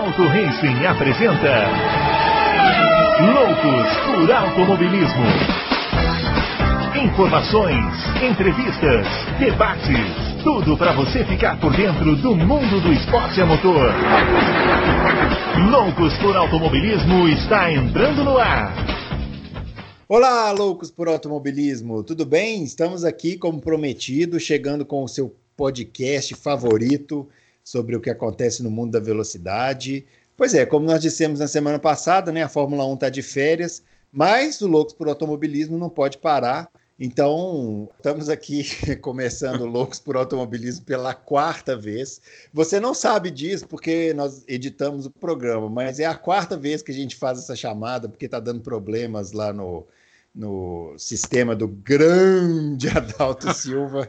Auto Racing apresenta Loucos por Automobilismo. Informações, entrevistas, debates, tudo para você ficar por dentro do mundo do esporte a motor. Loucos por Automobilismo está entrando no ar. Olá, loucos por automobilismo, tudo bem? Estamos aqui, como prometido, chegando com o seu podcast favorito sobre o que acontece no mundo da velocidade. Pois é, como nós dissemos na semana passada, né, a Fórmula 1 está de férias, mas o Loucos por Automobilismo não pode parar. Então, estamos aqui começando Loucos por Automobilismo pela quarta vez. Você não sabe disso porque nós editamos o programa, mas é a quarta vez que a gente faz essa chamada porque está dando problemas lá no, no sistema do grande Adalto Silva.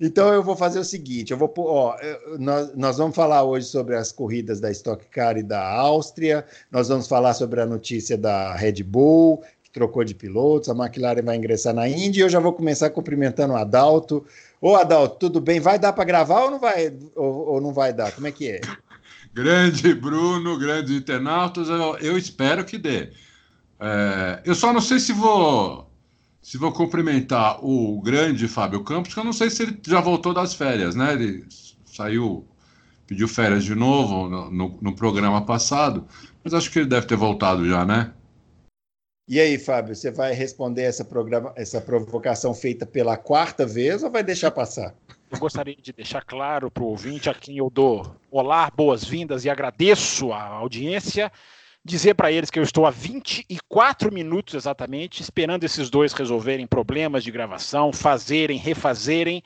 Então eu vou fazer o seguinte, eu vou ó, nós, nós vamos falar hoje sobre as corridas da Stock Car e da Áustria, nós vamos falar sobre a notícia da Red Bull, que trocou de pilotos, a McLaren vai ingressar na Indy, eu já vou começar cumprimentando o Adalto. Ô Adalto, tudo bem? Vai dar para gravar ou não vai ou, ou, não vai dar? Como é que é? Grande Bruno, grande internautas, eu, eu espero que dê. É, eu só não sei se vou se vou cumprimentar o grande Fábio Campos, que eu não sei se ele já voltou das férias, né? Ele saiu, pediu férias de novo no, no, no programa passado, mas acho que ele deve ter voltado já, né? E aí, Fábio, você vai responder essa, programa, essa provocação feita pela quarta vez ou vai deixar passar? Eu gostaria de deixar claro para o ouvinte a quem eu dou olá, boas-vindas e agradeço a audiência dizer para eles que eu estou há 24 minutos exatamente esperando esses dois resolverem problemas de gravação, fazerem, refazerem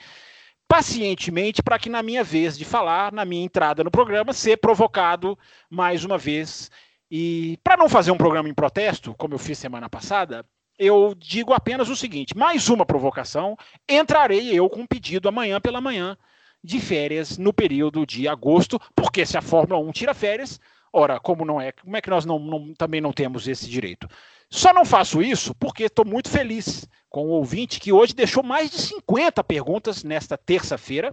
pacientemente para que na minha vez de falar, na minha entrada no programa, ser provocado mais uma vez. E para não fazer um programa em protesto, como eu fiz semana passada, eu digo apenas o seguinte: mais uma provocação, entrarei eu com um pedido amanhã pela manhã de férias no período de agosto, porque se a Fórmula 1 tira férias, Ora, como não é, como é que nós não, não, também não temos esse direito? Só não faço isso porque estou muito feliz com o ouvinte que hoje deixou mais de 50 perguntas nesta terça-feira,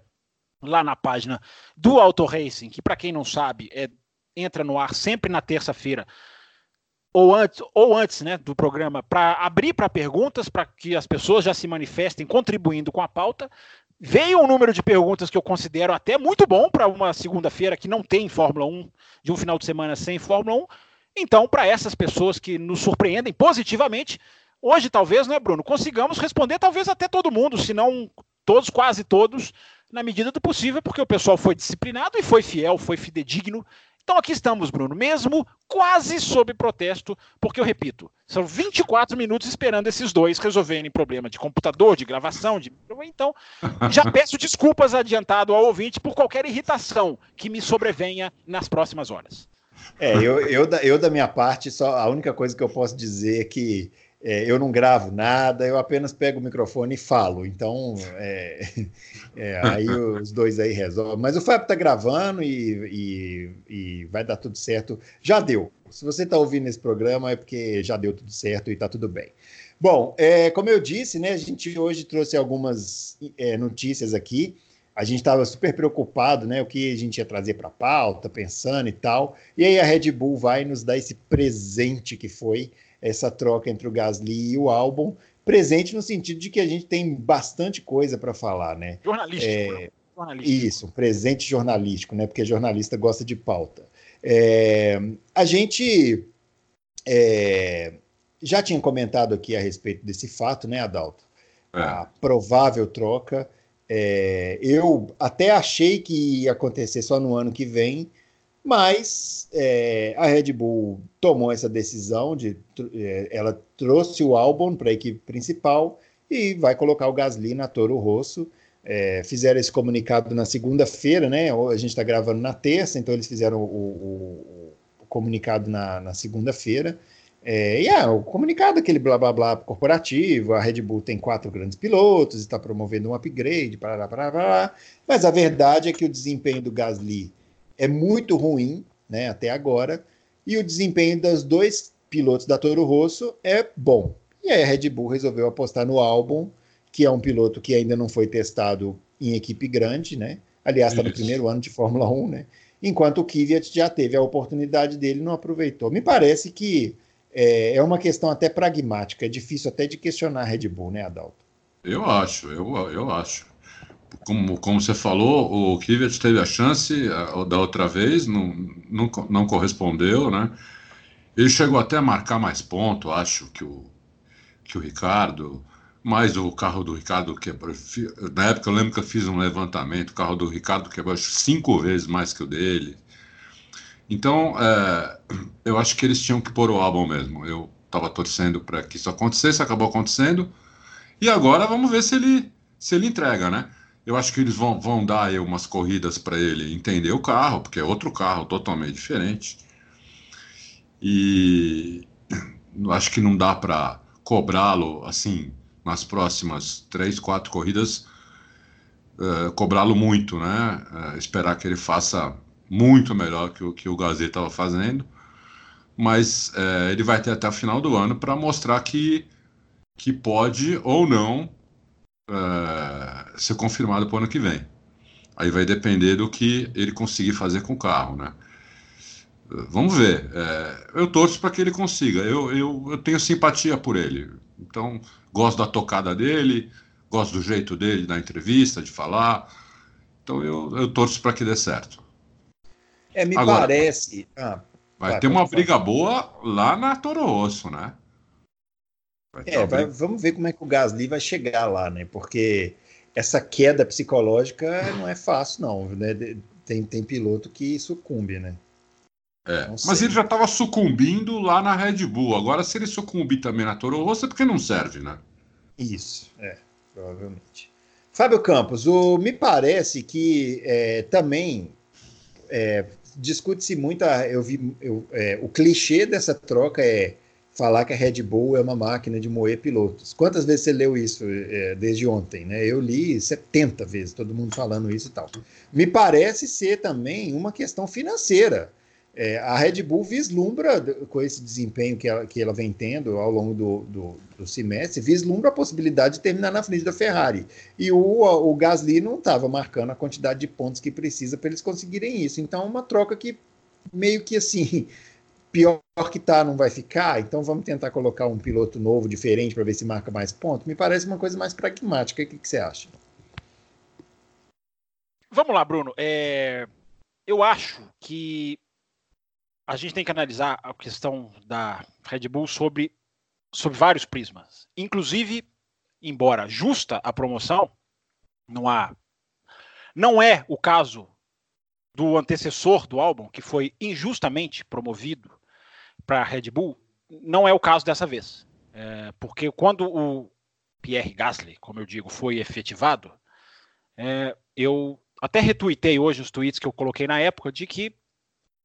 lá na página do Auto Racing, que para quem não sabe, é, entra no ar sempre na terça-feira, ou antes, ou antes né, do programa, para abrir para perguntas, para que as pessoas já se manifestem contribuindo com a pauta. Veio um número de perguntas que eu considero até muito bom para uma segunda-feira que não tem Fórmula 1, de um final de semana sem Fórmula 1. Então, para essas pessoas que nos surpreendem positivamente, hoje talvez, né, Bruno, consigamos responder talvez até todo mundo, se não todos, quase todos, na medida do possível, porque o pessoal foi disciplinado e foi fiel, foi fidedigno então aqui estamos, Bruno, mesmo quase sob protesto, porque eu repito, são 24 minutos esperando esses dois resolverem problema de computador, de gravação, de então já peço desculpas adiantado ao ouvinte por qualquer irritação que me sobrevenha nas próximas horas. É, eu, eu, eu da minha parte, só a única coisa que eu posso dizer é que é, eu não gravo nada, eu apenas pego o microfone e falo. Então, é, é, aí os dois aí resolvem. Mas o Fábio está gravando e, e, e, vai dar tudo certo. Já deu. Se você está ouvindo esse programa é porque já deu tudo certo e está tudo bem. Bom, é, como eu disse, né, a gente hoje trouxe algumas é, notícias aqui. A gente estava super preocupado, né, o que a gente ia trazer para a pauta, pensando e tal. E aí a Red Bull vai nos dar esse presente que foi essa troca entre o Gasly e o álbum, presente no sentido de que a gente tem bastante coisa para falar, né? Jornalístico. É, né? jornalístico. Isso, presente jornalístico, né? Porque jornalista gosta de pauta. É, a gente é, já tinha comentado aqui a respeito desse fato, né, Adalto? É. A provável troca. É, eu até achei que ia acontecer só no ano que vem, mas é, a Red Bull tomou essa decisão de é, ela trouxe o álbum para a equipe principal e vai colocar o Gasly na Toro Rosso. É, fizeram esse comunicado na segunda-feira, né? A gente está gravando na terça, então eles fizeram o, o, o comunicado na, na segunda-feira. É, e é, o comunicado, aquele blá blá blá corporativo, a Red Bull tem quatro grandes pilotos, está promovendo um upgrade, parará, parará, mas a verdade é que o desempenho do Gasly é muito ruim, né, até agora, e o desempenho dos dois pilotos da Toro Rosso é bom. E aí a Red Bull resolveu apostar no álbum, que é um piloto que ainda não foi testado em equipe grande, né? Aliás, está no primeiro ano de Fórmula 1, né? enquanto o Kvyat já teve a oportunidade dele e não aproveitou. Me parece que é, é, uma questão até pragmática, é difícil até de questionar a Red Bull, né, Adalto? Eu acho, eu, eu acho. Como, como você falou, o Kvyat teve a chance da outra vez, não, não, não correspondeu, né? Ele chegou até a marcar mais ponto, acho, que o, que o Ricardo, mas o carro do Ricardo quebrou. Na época eu lembro que eu fiz um levantamento, o carro do Ricardo quebrou cinco vezes mais que o dele. Então, é, eu acho que eles tinham que pôr o álbum mesmo. Eu estava torcendo para que isso acontecesse, acabou acontecendo. E agora vamos ver se ele, se ele entrega, né? Eu acho que eles vão, vão dar aí umas corridas para ele entender o carro, porque é outro carro totalmente diferente. E acho que não dá para cobrá-lo assim nas próximas três, quatro corridas, uh, cobrá-lo muito, né? Uh, esperar que ele faça muito melhor que o que o Gazeta estava fazendo, mas é, ele vai ter até o final do ano para mostrar que, que pode ou não é, ser confirmado para o ano que vem. Aí vai depender do que ele conseguir fazer com o carro, né? Vamos ver. É, eu torço para que ele consiga. Eu, eu, eu tenho simpatia por ele. Então, gosto da tocada dele, gosto do jeito dele na entrevista, de falar. Então, eu, eu torço para que dê certo. É, me Agora, parece. Ah, vai, vai ter uma briga boa lá na Toro Rosso, né? É, vai, vamos ver como é que o Gasly vai chegar lá, né? Porque essa queda psicológica não é fácil, não. Né? Tem, tem piloto que sucumbe, né? É, mas ele já estava sucumbindo lá na Red Bull. Agora, se ele sucumbir também na Toro Rosso, é porque não serve, né? Isso, é, provavelmente. Fábio Campos, o, me parece que é, também é, discute-se muito, a, eu vi, eu, é, o clichê dessa troca é falar que a Red Bull é uma máquina de moer pilotos. Quantas vezes você leu isso é, desde ontem? Né? Eu li 70 vezes, todo mundo falando isso e tal. Me parece ser também uma questão financeira. É, a Red Bull vislumbra, com esse desempenho que ela, que ela vem tendo ao longo do, do, do, semestre, vislumbra a possibilidade de terminar na frente da Ferrari. E o, o Gasly não estava marcando a quantidade de pontos que precisa para eles conseguirem isso. Então, uma troca que meio que assim, pior que tá, não vai ficar. Então, vamos tentar colocar um piloto novo, diferente, para ver se marca mais pontos. Me parece uma coisa mais pragmática. O que, que você acha? Vamos lá, Bruno. É... Eu acho que a gente tem que analisar a questão da Red Bull sobre, sobre vários prismas. Inclusive, embora justa a promoção, não há. Não é o caso do antecessor do álbum, que foi injustamente promovido para a Red Bull, não é o caso dessa vez. É, porque quando o Pierre Gasly, como eu digo, foi efetivado, é, eu até retuitei hoje os tweets que eu coloquei na época de que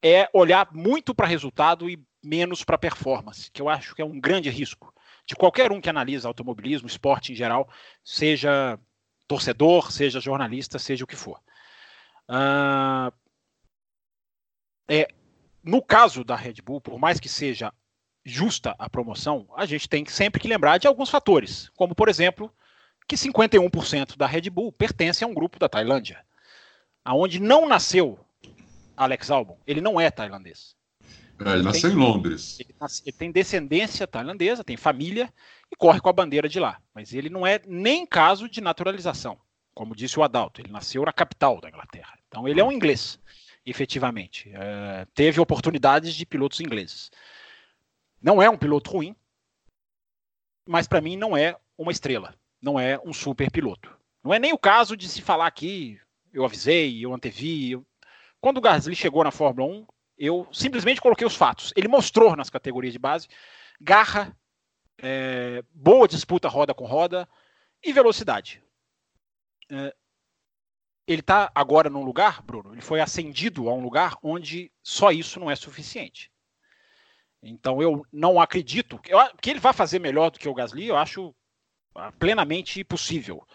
é olhar muito para resultado e menos para performance, que eu acho que é um grande risco de qualquer um que analisa automobilismo, esporte em geral, seja torcedor, seja jornalista, seja o que for. Uh, é, no caso da Red Bull, por mais que seja justa a promoção, a gente tem sempre que lembrar de alguns fatores, como por exemplo, que 51% da Red Bull pertence a um grupo da Tailândia, aonde não nasceu Alex Albon, ele não é tailandês. É, ele, nasceu em Londres. Ele, ele, tem descendência tailandesa, tem família e corre com a bandeira de lá. Mas ele não é nem caso de naturalização, como disse o Adalto. Ele nasceu na capital da Inglaterra. Então ele é um inglês, efetivamente. É, teve oportunidades de pilotos ingleses. Não é um piloto ruim, mas para mim não é uma estrela. Não é um super piloto. Não é nem o caso de se falar aqui, eu avisei, eu antevi, eu quando o Gasly chegou na Fórmula 1, eu simplesmente coloquei os fatos. Ele mostrou nas categorias de base garra, é, boa disputa roda com roda e velocidade. É, ele está agora num lugar, Bruno, ele foi ascendido a um lugar onde só isso não é suficiente. Então eu não acredito que, que ele vai fazer melhor do que o Gasly, eu acho ah, plenamente possível.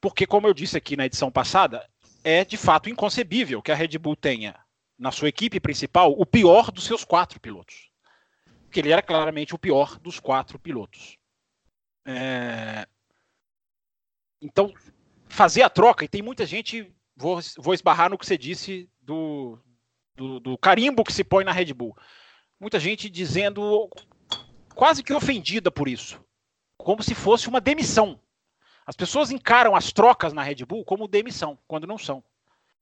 Porque, como eu disse aqui na edição passada, é de fato inconcebível que a Red Bull tenha na sua equipe principal o pior dos seus quatro pilotos. Porque ele era claramente o pior dos quatro pilotos. É... Então, fazer a troca, e tem muita gente, vou, vou esbarrar no que você disse do, do, do carimbo que se põe na Red Bull. Muita gente dizendo, quase que ofendida por isso, como se fosse uma demissão. As pessoas encaram as trocas na Red Bull como demissão, quando não são.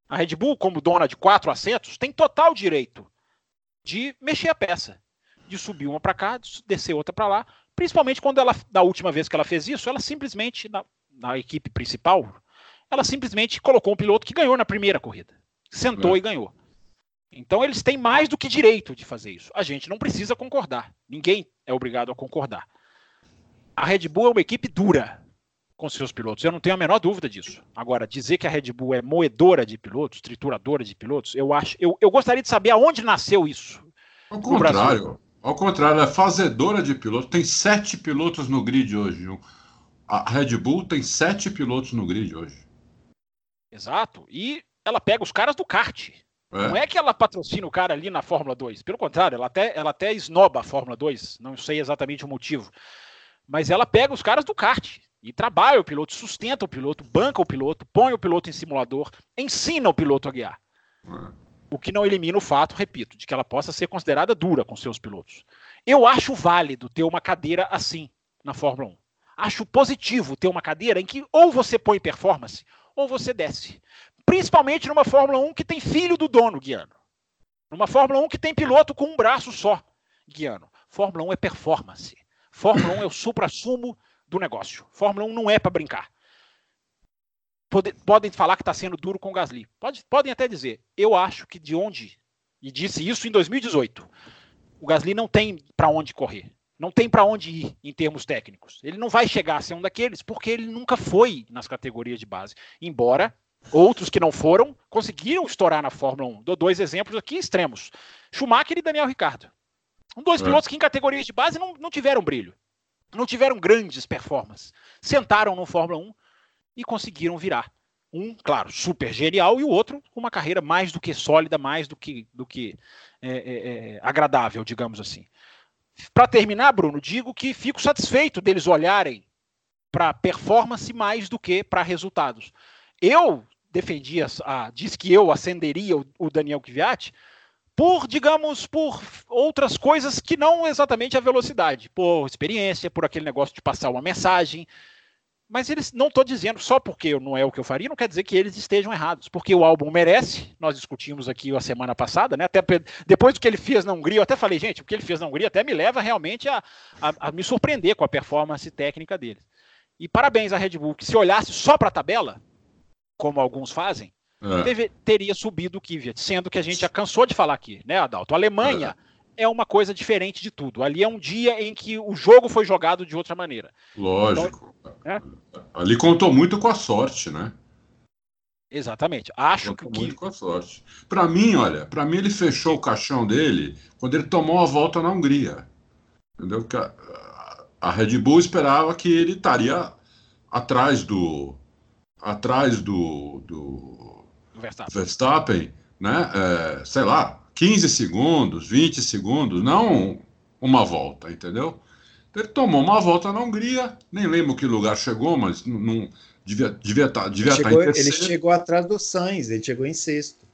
A Red Bull, como dona de quatro assentos, tem total direito de mexer a peça, de subir uma para cá, de descer outra para lá. Principalmente quando ela, da última vez que ela fez isso, ela simplesmente, na, na equipe principal, ela simplesmente colocou um piloto que ganhou na primeira corrida. Sentou é. e ganhou. Então eles têm mais do que direito de fazer isso. A gente não precisa concordar. Ninguém é obrigado a concordar. A Red Bull é uma equipe dura com seus pilotos. Eu não tenho a menor dúvida disso. Agora, dizer que a Red Bull é moedora de pilotos, trituradora de pilotos, eu acho. Eu, eu gostaria de saber aonde nasceu isso. Ao contrário. Ao contrário, é fazedora de pilotos. Tem sete pilotos no grid hoje. A Red Bull tem sete pilotos no grid hoje. Exato. E ela pega os caras do kart. É. Não é que ela patrocina o cara ali na Fórmula 2. Pelo contrário, ela até, ela até esnoba a Fórmula 2. Não sei exatamente o motivo. Mas ela pega os caras do kart e trabalha o piloto, sustenta o piloto, banca o piloto, põe o piloto em simulador, ensina o piloto a guiar. É. O que não elimina o fato, repito, de que ela possa ser considerada dura com seus pilotos. Eu acho válido ter uma cadeira assim na Fórmula 1. Acho positivo ter uma cadeira em que ou você põe performance ou você desce. Principalmente numa Fórmula 1 que tem filho do dono guiando. Numa Fórmula 1 que tem piloto com um braço só guiando. Fórmula 1 é performance. Fórmula 1 é o supra-sumo do negócio. Fórmula 1 não é para brincar. Pode, podem falar que está sendo duro com o Gasly. Pode, podem até dizer. Eu acho que de onde, e disse isso em 2018, o Gasly não tem para onde correr. Não tem para onde ir em termos técnicos. Ele não vai chegar a ser um daqueles porque ele nunca foi nas categorias de base. Embora Outros que não foram conseguiram estourar na Fórmula 1. Dou dois exemplos aqui extremos: Schumacher e Daniel Ricciardo. Dois é. pilotos que em categorias de base não, não tiveram brilho, não tiveram grandes performances. Sentaram no Fórmula 1 e conseguiram virar. Um, claro, super genial, e o outro com uma carreira mais do que sólida, mais do que, do que é, é, é agradável, digamos assim. Para terminar, Bruno, digo que fico satisfeito deles olharem para performance mais do que para resultados. Eu defendia, ah, diz que eu acenderia o, o Daniel Kvyat por, digamos, por outras coisas que não exatamente a velocidade, por experiência, por aquele negócio de passar uma mensagem. Mas eles não estou dizendo só porque não é o que eu faria, não quer dizer que eles estejam errados, porque o álbum merece. Nós discutimos aqui a semana passada, né? Até depois do que ele fez na Hungria, eu até falei, gente, o que ele fez na Hungria até me leva realmente a, a, a me surpreender com a performance técnica dele. E parabéns à Red Bull, que se olhasse só para a tabela, como alguns fazem, é. teve, teria subido o Kvyat, sendo que a gente já cansou de falar aqui, né, Adalto? A Alemanha é. uma coisa diferente de tudo. Ali é um dia em que o jogo foi jogado de outra maneira. Lógico. Então, é? Ali contou muito com a sorte, né? Exatamente. Acho contou que muito com a sorte. Para mim, olha, para mim ele fechou o caixão dele quando ele tomou a volta na Hungria. Entendeu? Porque a, a Red Bull esperava que ele estaria atrás do atrás do, do Verstappen. Verstappen, né? É, sei lá, 15 segundos, 20 segundos, não uma volta, entendeu? Então, ele tomou uma volta na Hungria, nem lembro que lugar chegou, mas não, devia estar devia tá, devia ele, tá chegou, ele chegou atrás do Sainz, ele chegou em sexto.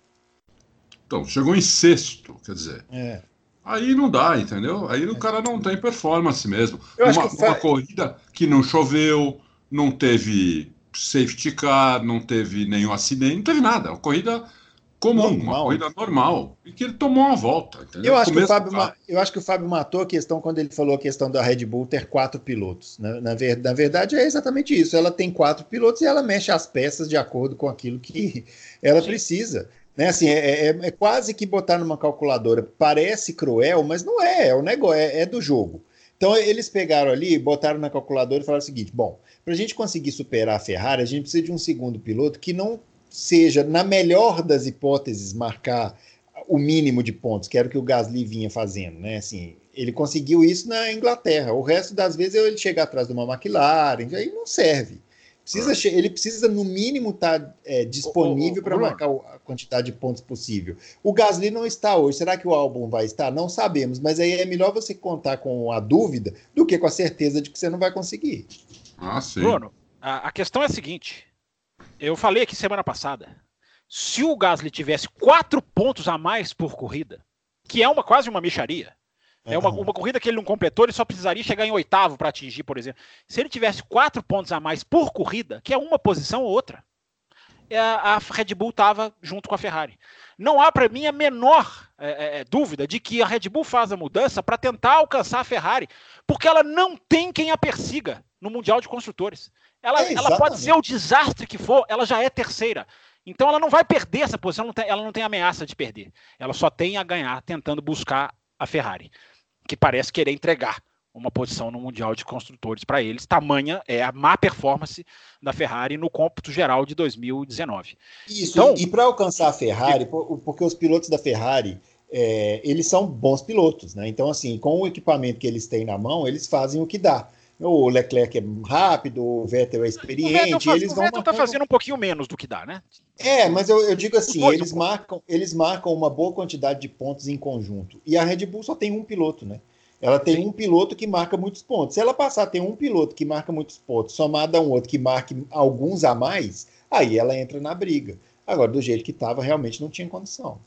Então, chegou em sexto, quer dizer. É. Aí não dá, entendeu? Aí o é. cara não tem performance mesmo. Uma, que uma corrida que não choveu, não teve safety car, não teve nenhum acidente, não teve nada. Uma corrida comum, normal. uma corrida normal. E que ele tomou uma volta. Eu acho, que o Fábio, eu acho que o Fábio matou a questão quando ele falou a questão da Red Bull ter quatro pilotos. Na, na, ver, na verdade, é exatamente isso. Ela tem quatro pilotos e ela mexe as peças de acordo com aquilo que ela Sim. precisa. Né, assim, é, é, é, quase que botar numa calculadora. Parece cruel, mas não é. É o negócio, é, é do jogo. Então eles pegaram ali, botaram na calculadora e falaram o seguinte: bom, para a gente conseguir superar a Ferrari, a gente precisa de um segundo piloto que não seja, na melhor das hipóteses, marcar o mínimo de pontos, que era o que o Gasly vinha fazendo, né? Assim, ele conseguiu isso na Inglaterra. O resto das vezes ele chega atrás de uma McLaren, aí não serve. Precisa, ah. Ele precisa, no mínimo, estar tá, é, disponível para marcar a quantidade de pontos possível. O Gasly não está hoje. Será que o álbum vai estar? Não sabemos. Mas aí é melhor você contar com a dúvida do que com a certeza de que você não vai conseguir. Ah, sim. Bruno, a, a questão é a seguinte. Eu falei aqui semana passada. Se o Gasly tivesse quatro pontos a mais por corrida, que é uma quase uma micharia, é uma, uma corrida que ele não completou, ele só precisaria chegar em oitavo para atingir, por exemplo. Se ele tivesse quatro pontos a mais por corrida, que é uma posição ou outra, é, a Red Bull estava junto com a Ferrari. Não há para mim a menor é, é, é, dúvida de que a Red Bull faz a mudança para tentar alcançar a Ferrari, porque ela não tem quem a persiga no Mundial de Construtores. Ela, é ela pode ser o desastre que for, ela já é terceira. Então ela não vai perder essa posição, ela não tem, ela não tem ameaça de perder. Ela só tem a ganhar tentando buscar a Ferrari que parece querer entregar uma posição no Mundial de Construtores para eles. Tamanha é a má performance da Ferrari no cômputo geral de 2019. Isso, então, e para alcançar a Ferrari, porque os pilotos da Ferrari, é, eles são bons pilotos, né? Então, assim, com o equipamento que eles têm na mão, eles fazem o que dá. O Leclerc é rápido, o Vettel é experiente. O Vettel, faz, eles o Vettel está fazendo um pouquinho menos do que dá, né? É, mas eu, eu digo assim, eles marcam, eles marcam uma boa quantidade de pontos em conjunto. E a Red Bull só tem um piloto, né? Ela tem Sim. um piloto que marca muitos pontos. Se ela passar a ter um piloto que marca muitos pontos, somado a um outro que marque alguns a mais, aí ela entra na briga. Agora, do jeito que estava, realmente não tinha condição.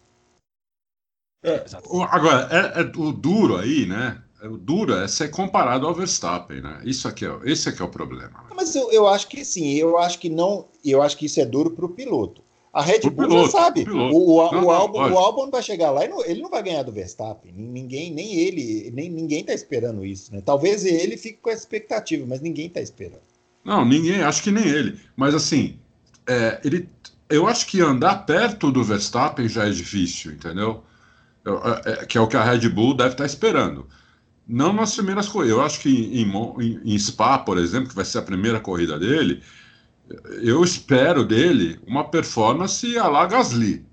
É, agora, é, é, o duro aí, né? O duro é ser comparado ao Verstappen, né? Isso aqui é, esse aqui é o problema. Né? Mas eu, eu acho que sim, eu acho que não, eu acho que isso é duro para o piloto. A Red Bull piloto, já sabe. O, o, não, o, Albon, o Albon vai chegar lá e não, ele não vai ganhar do Verstappen. Ninguém, nem ele, nem ninguém está esperando isso, né? Talvez ele fique com essa expectativa, mas ninguém está esperando. Não, ninguém, acho que nem ele. Mas assim, é, ele, eu acho que andar perto do Verstappen já é difícil, entendeu? É, é, que é o que a Red Bull deve estar tá esperando. Não nas primeiras corridas. Eu acho que em, em, em, Spa, por exemplo, que vai ser a primeira corrida dele, eu espero dele uma performance a la Gasly.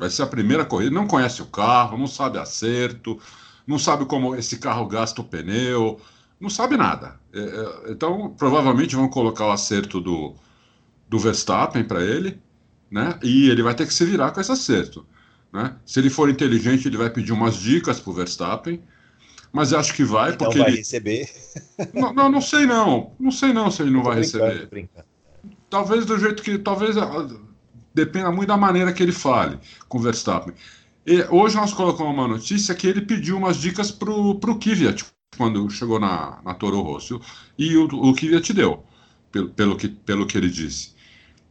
Vai ser a primeira corrida. Não conhece o carro, não sabe acerto, não sabe como esse carro gasta o pneu, não sabe nada. É, é, então, provavelmente vão colocar o acerto do, do Verstappen para ele, né? E ele vai ter que se virar com esse acerto. Né? Se ele for inteligente, ele vai pedir umas dicas para o Verstappen mas acho que vai, então porque. vai ele... receber. Não, não, não, sei não. Não sei não se ele não vai receber. Talvez do jeito que. Talvez ah, dependa muito da maneira que ele fale com o Verstappen. E hoje nós colocamos uma notícia que ele pediu umas dicas pro, pro Kvyat quando chegou na, na Toro Rosso. E o, o Kvyat deu, pelo, pelo, que, pelo que ele disse.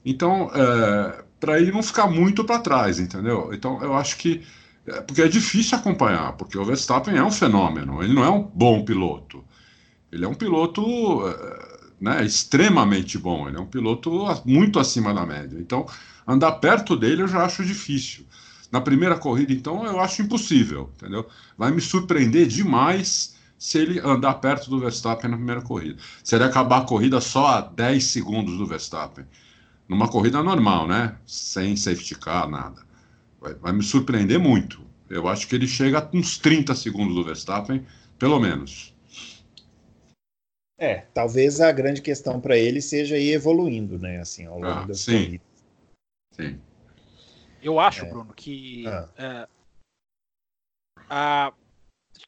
Então, é, para ele não ficar muito para trás, entendeu? Então, eu acho que porque é difícil acompanhar, porque o Verstappen é um fenômeno, ele não é um bom piloto. Ele é um piloto é, né, extremamente bom, ele é um piloto muito acima da média. Então, andar perto dele eu já acho difícil. Na primeira corrida, então, eu acho impossível, entendeu? Vai me surpreender demais se ele andar perto do Verstappen na primeira corrida. Se ele acabar a corrida só a 10 segundos do Verstappen. Numa corrida normal, né? Sem safety car, nada vai, vai me surpreender muito. Eu acho que ele chega a uns 30 segundos do Verstappen, pelo menos. É, talvez a grande questão para ele seja ir evoluindo, né, assim, ao longo ah, das sim. corridas. Sim. Eu acho, é. Bruno, que ah. é, a,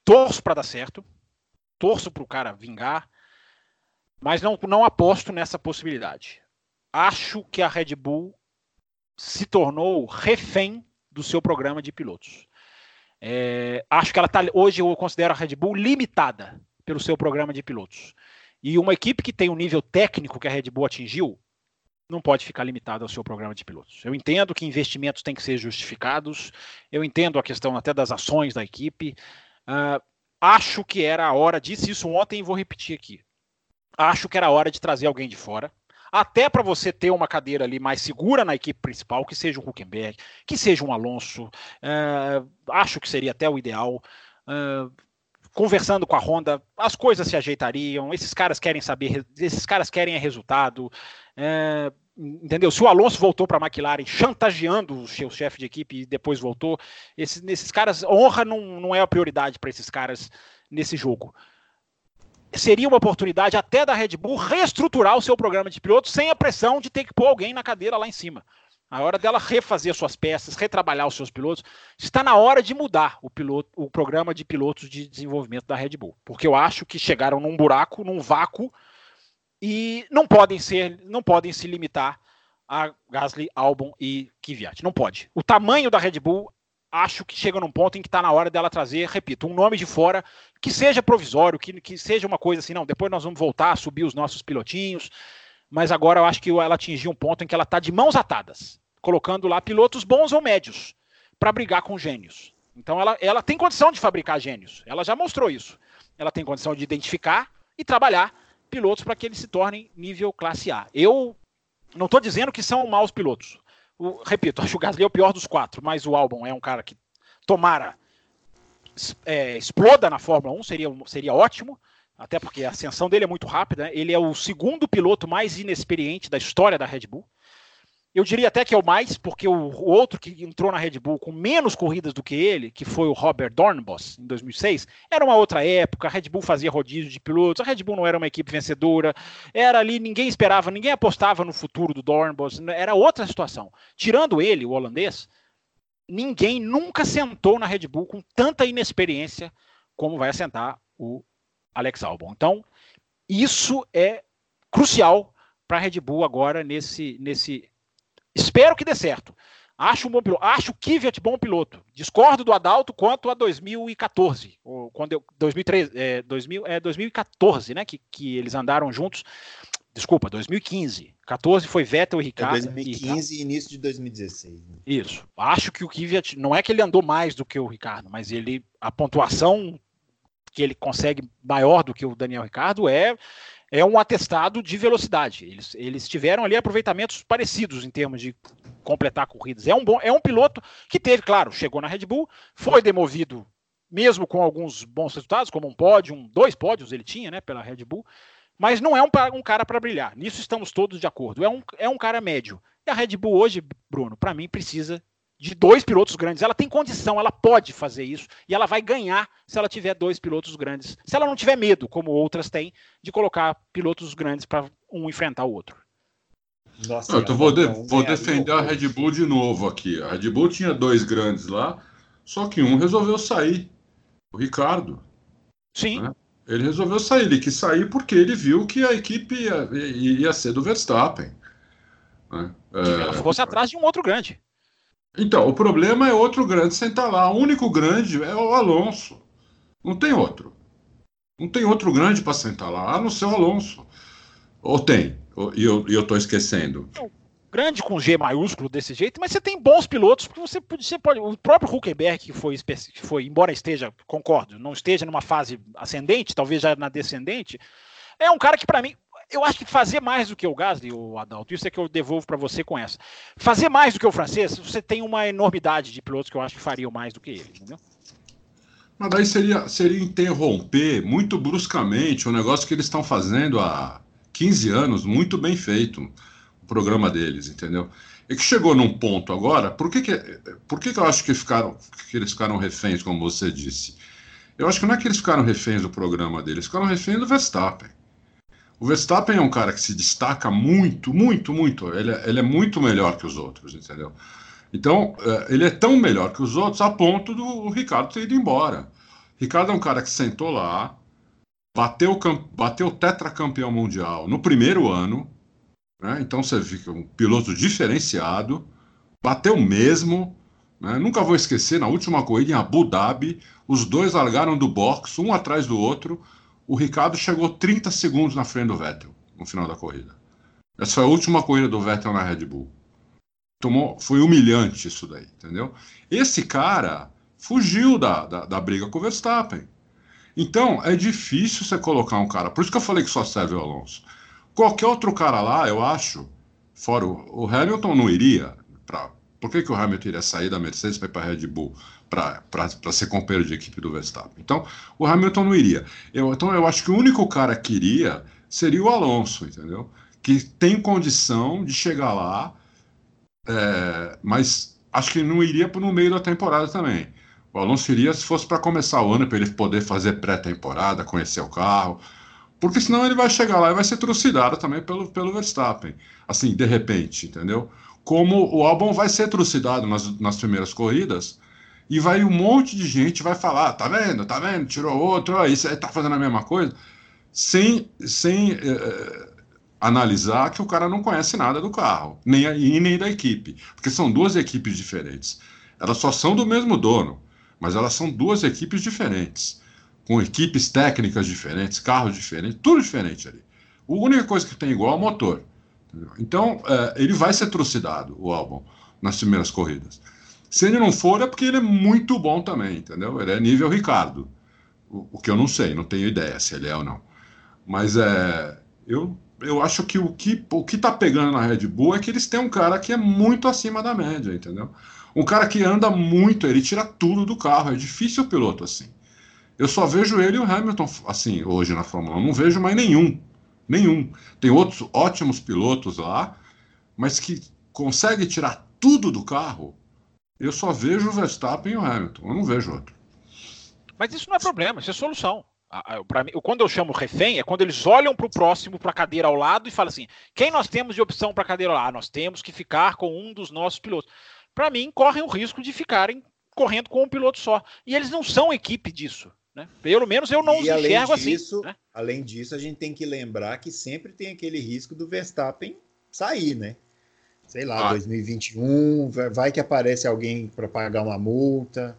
torço para dar certo, torço para o cara vingar, mas não, não aposto nessa possibilidade. Acho que a Red Bull se tornou refém do seu programa de pilotos. É, acho que ela está hoje eu considero a Red Bull limitada pelo seu programa de pilotos. E uma equipe que tem o um nível técnico que a Red Bull atingiu não pode ficar limitada ao seu programa de pilotos. Eu entendo que investimentos têm que ser justificados, eu entendo a questão até das ações da equipe. Uh, acho que era a hora, disse isso ontem e vou repetir aqui. Acho que era a hora de trazer alguém de fora até para você ter uma cadeira ali mais segura na equipe principal, que seja um Huckenberg, que seja um Alonso, é, acho que seria até o ideal. É, conversando com a Honda, as coisas se ajeitariam. Esses caras querem saber, esses caras querem resultado. É, entendeu? Se o Alonso voltou para a McLaren chantageando o seu chefe de equipe e depois voltou, esses, esses caras, honra não, não é a prioridade para esses caras nesse jogo seria uma oportunidade até da Red Bull reestruturar o seu programa de pilotos sem a pressão de ter que pôr alguém na cadeira lá em cima. A hora dela refazer suas peças, retrabalhar os seus pilotos, está na hora de mudar o, piloto, o programa de pilotos de desenvolvimento da Red Bull, porque eu acho que chegaram num buraco, num vácuo e não podem ser, não podem se limitar a Gasly, Albon e Kvyat. Não pode. O tamanho da Red Bull acho que chega num ponto em que está na hora dela trazer, repito, um nome de fora que seja provisório, que, que seja uma coisa assim, não, depois nós vamos voltar a subir os nossos pilotinhos, mas agora eu acho que ela atingiu um ponto em que ela está de mãos atadas, colocando lá pilotos bons ou médios para brigar com gênios. Então ela, ela tem condição de fabricar gênios, ela já mostrou isso. Ela tem condição de identificar e trabalhar pilotos para que eles se tornem nível classe A. Eu não estou dizendo que são maus pilotos. O, repito, acho o Gasly é o pior dos quatro, mas o Albon é um cara que tomara é, exploda na Fórmula 1, seria, seria ótimo, até porque a ascensão dele é muito rápida. Né? Ele é o segundo piloto mais inexperiente da história da Red Bull. Eu diria até que é o mais, porque o, outro que entrou na Red Bull com menos corridas do que ele, que foi o Robert Dornbos, em 2006, era uma outra época, a Red Bull fazia rodízio de pilotos, a Red Bull não era uma equipe vencedora, era ali, ninguém esperava, ninguém apostava no futuro do Dornbos, era outra situação. Tirando ele, o holandês, ninguém nunca sentou na Red Bull com tanta inexperiência como vai assentar o Alex Albon. Então, isso é crucial para a Red Bull agora nesse, nesse Espero que dê certo. Acho um bom piloto. Acho o Kvyat bom piloto. Discordo do Adalto quanto a 2014. Ou quando eu, 2013, é, 2000, é 2014, né? Que, que eles andaram juntos. Desculpa, 2015. 14 foi Vettel e Ricardo. É 2015 e, e início de 2016. Né? Isso. Acho que o Kvyat não é que ele andou mais do que o Ricardo, mas ele a pontuação que ele consegue maior do que o Daniel Ricardo é é um atestado de velocidade. Eles, eles tiveram ali aproveitamentos parecidos em termos de completar corridas. É um, bom, é um piloto que teve, claro, chegou na Red Bull, foi demovido mesmo com alguns bons resultados, como um pódio, um, dois pódios ele tinha, né, pela Red Bull, mas não é um, um cara para brilhar. Nisso estamos todos de acordo. É um, é um cara médio. E a Red Bull hoje, Bruno, para mim precisa de dois pilotos grandes. Ela tem condição, ela pode fazer isso e ela vai ganhar se ela tiver dois pilotos grandes. Se ela não tiver medo, como outras têm, de colocar pilotos grandes para um enfrentar o outro. Nossa, eu vou, de, vou defender a Red Bull de novo aqui. A Red Bull tinha dois grandes lá, só que um resolveu sair. O Ricardo. Sim. Né? Ele resolveu sair. Ele quis sair porque ele viu que a equipe ia, ia ser do Verstappen. Né? É, ela fosse atrás de um outro grande. Então, o problema é outro grande sentar lá. O único grande é o Alonso. Não tem outro. Não tem outro grande para sentar lá, a não ser o Alonso. Ou tem? E eu, eu tô esquecendo. grande com G maiúsculo desse jeito, mas você tem bons pilotos, porque você, você pode. O próprio Huckenberg, que foi, que foi, embora esteja, concordo, não esteja numa fase ascendente, talvez já na descendente, é um cara que, para mim, eu acho que fazer mais do que o Gasly, o Adalto, isso é que eu devolvo para você com essa. Fazer mais do que o francês, você tem uma enormidade de pilotos que eu acho que fariam mais do que ele, entendeu? Mas daí seria, seria interromper muito bruscamente o negócio que eles estão fazendo há 15 anos, muito bem feito, o programa deles, entendeu? É que chegou num ponto agora, por que, que, por que, que eu acho que, ficaram, que eles ficaram reféns, como você disse? Eu acho que não é que eles ficaram reféns do programa deles, ficaram reféns do Verstappen. O Verstappen é um cara que se destaca muito, muito, muito. Ele, é, ele é muito melhor que os outros, entendeu? Então, é, ele é tão melhor que os outros a ponto do Ricardo ter ido embora. Ricardo é um cara que sentou lá, bateu, bateu tetracampeão mundial no primeiro ano, né? então você fica um piloto diferenciado, bateu mesmo. Né? Nunca vou esquecer, na última corrida em Abu Dhabi, os dois largaram do box, um atrás do outro o Ricardo chegou 30 segundos na frente do Vettel no final da corrida. Essa foi a última corrida do Vettel na Red Bull. Tomou, foi humilhante isso daí, entendeu? Esse cara fugiu da, da, da briga com o Verstappen. Então, é difícil você colocar um cara. Por isso que eu falei que só serve o Alonso. Qualquer outro cara lá, eu acho, fora o, o Hamilton não iria. Pra, por que, que o Hamilton iria sair da Mercedes para ir para a Red Bull? Para ser companheiro de equipe do Verstappen. Então, o Hamilton não iria. Eu, então, eu acho que o único cara que iria seria o Alonso, entendeu? Que tem condição de chegar lá, é, mas acho que não iria no meio da temporada também. O Alonso iria se fosse para começar o ano, para ele poder fazer pré-temporada, conhecer o carro, porque senão ele vai chegar lá e vai ser trucidado também pelo, pelo Verstappen. Assim, de repente, entendeu? Como o Albon vai ser trucidado nas, nas primeiras corridas, e vai um monte de gente vai falar, tá vendo, tá vendo, tirou outro, aí você tá fazendo a mesma coisa, sem, sem é, analisar que o cara não conhece nada do carro, nem e nem da equipe, porque são duas equipes diferentes. Elas só são do mesmo dono, mas elas são duas equipes diferentes, com equipes técnicas diferentes, carros diferentes, tudo diferente ali. A única coisa que tem igual é o motor. Entendeu? Então, é, ele vai ser trucidado, o álbum, nas primeiras corridas. Se ele não for, é porque ele é muito bom também, entendeu? Ele é nível Ricardo. O, o que eu não sei, não tenho ideia se ele é ou não. Mas é, eu, eu acho que o que o que tá pegando na Red Bull é que eles têm um cara que é muito acima da média, entendeu? Um cara que anda muito, ele tira tudo do carro. É difícil o piloto assim. Eu só vejo ele e o Hamilton assim hoje na Fórmula 1. Não vejo mais nenhum. Nenhum. Tem outros ótimos pilotos lá, mas que consegue tirar tudo do carro. Eu só vejo o Verstappen e o Hamilton. Eu não vejo outro. Mas isso não é problema, isso é solução. Pra mim, quando eu chamo refém, é quando eles olham para o próximo, para a cadeira ao lado, e falam assim: quem nós temos de opção para a cadeira lá? Nós temos que ficar com um dos nossos pilotos. Para mim, correm o risco de ficarem correndo com um piloto só. E eles não são equipe disso. Né? Pelo menos eu não e os enxergo assim, disso, assim. Né? Além disso, a gente tem que lembrar que sempre tem aquele risco do Verstappen sair, né? Sei lá, ah. 2021, vai que aparece alguém para pagar uma multa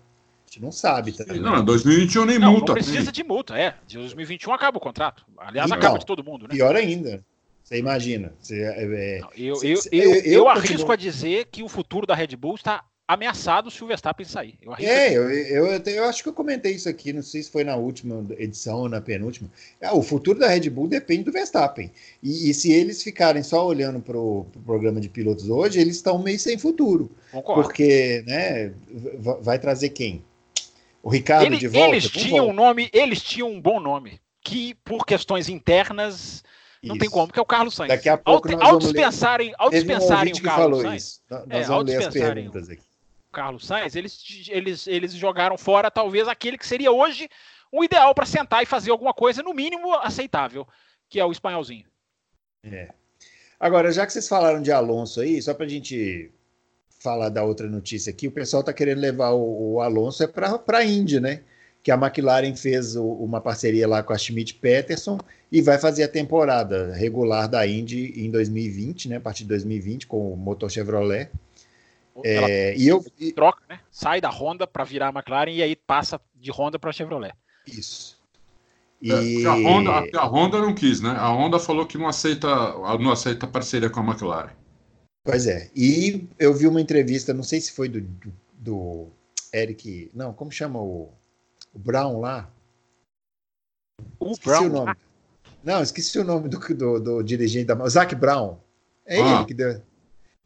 gente não sabe. Tá não, 2021 nem não, multa. Não precisa de multa, é. De 2021 acaba o contrato. Aliás, então, acaba de todo mundo, né? Pior ainda. Você imagina. Você, é, é eu, eu, eu, eu, eu arrisco a dizer que o futuro da Red Bull está ameaçado se o Verstappen sair. Eu é, eu, eu, eu, acho que eu comentei isso aqui, não sei se foi na última edição ou na penúltima. É, o futuro da Red Bull depende do Verstappen. E, e se eles ficarem só olhando para o pro programa de pilotos hoje, eles estão meio sem futuro. Concordo. Porque né, vai trazer quem? O Ricardo Ele, de volta. Eles tinham um nome, eles tinham um bom nome, que por questões internas não Isso. tem como, que é o Carlos Sainz. Daqui a pouco ao, ao dispensarem, ao dispensarem um o Carlos Sainz, isso. Nós é, vamos ler as perguntas aqui. Carlos Sainz, eles, eles, eles jogaram fora talvez aquele que seria hoje o ideal para sentar e fazer alguma coisa no mínimo aceitável, que é o espanholzinho. É. Agora, já que vocês falaram de Alonso aí, só para a gente falar da outra notícia aqui, o pessoal está querendo levar o, o Alonso é para a Indy, né? Que a McLaren fez o, uma parceria lá com a Schmidt Peterson e vai fazer a temporada regular da Indy em 2020, né? A partir de 2020 com o motor Chevrolet. É, e eu troca, né? Sai da Honda para virar a McLaren e aí passa de Honda para Chevrolet. Isso. É, e... É, a, Honda, a, a Honda não quis, né? A Honda falou que não aceita, não aceita parceria com a McLaren. Pois é. E eu vi uma entrevista, não sei se foi do, do, do Eric. Não, como chama o, o Brown lá? O esqueci Brown. o nome. Não, esqueci o nome do, do, do dirigente da. Zac Brown. É ah. ele que deu.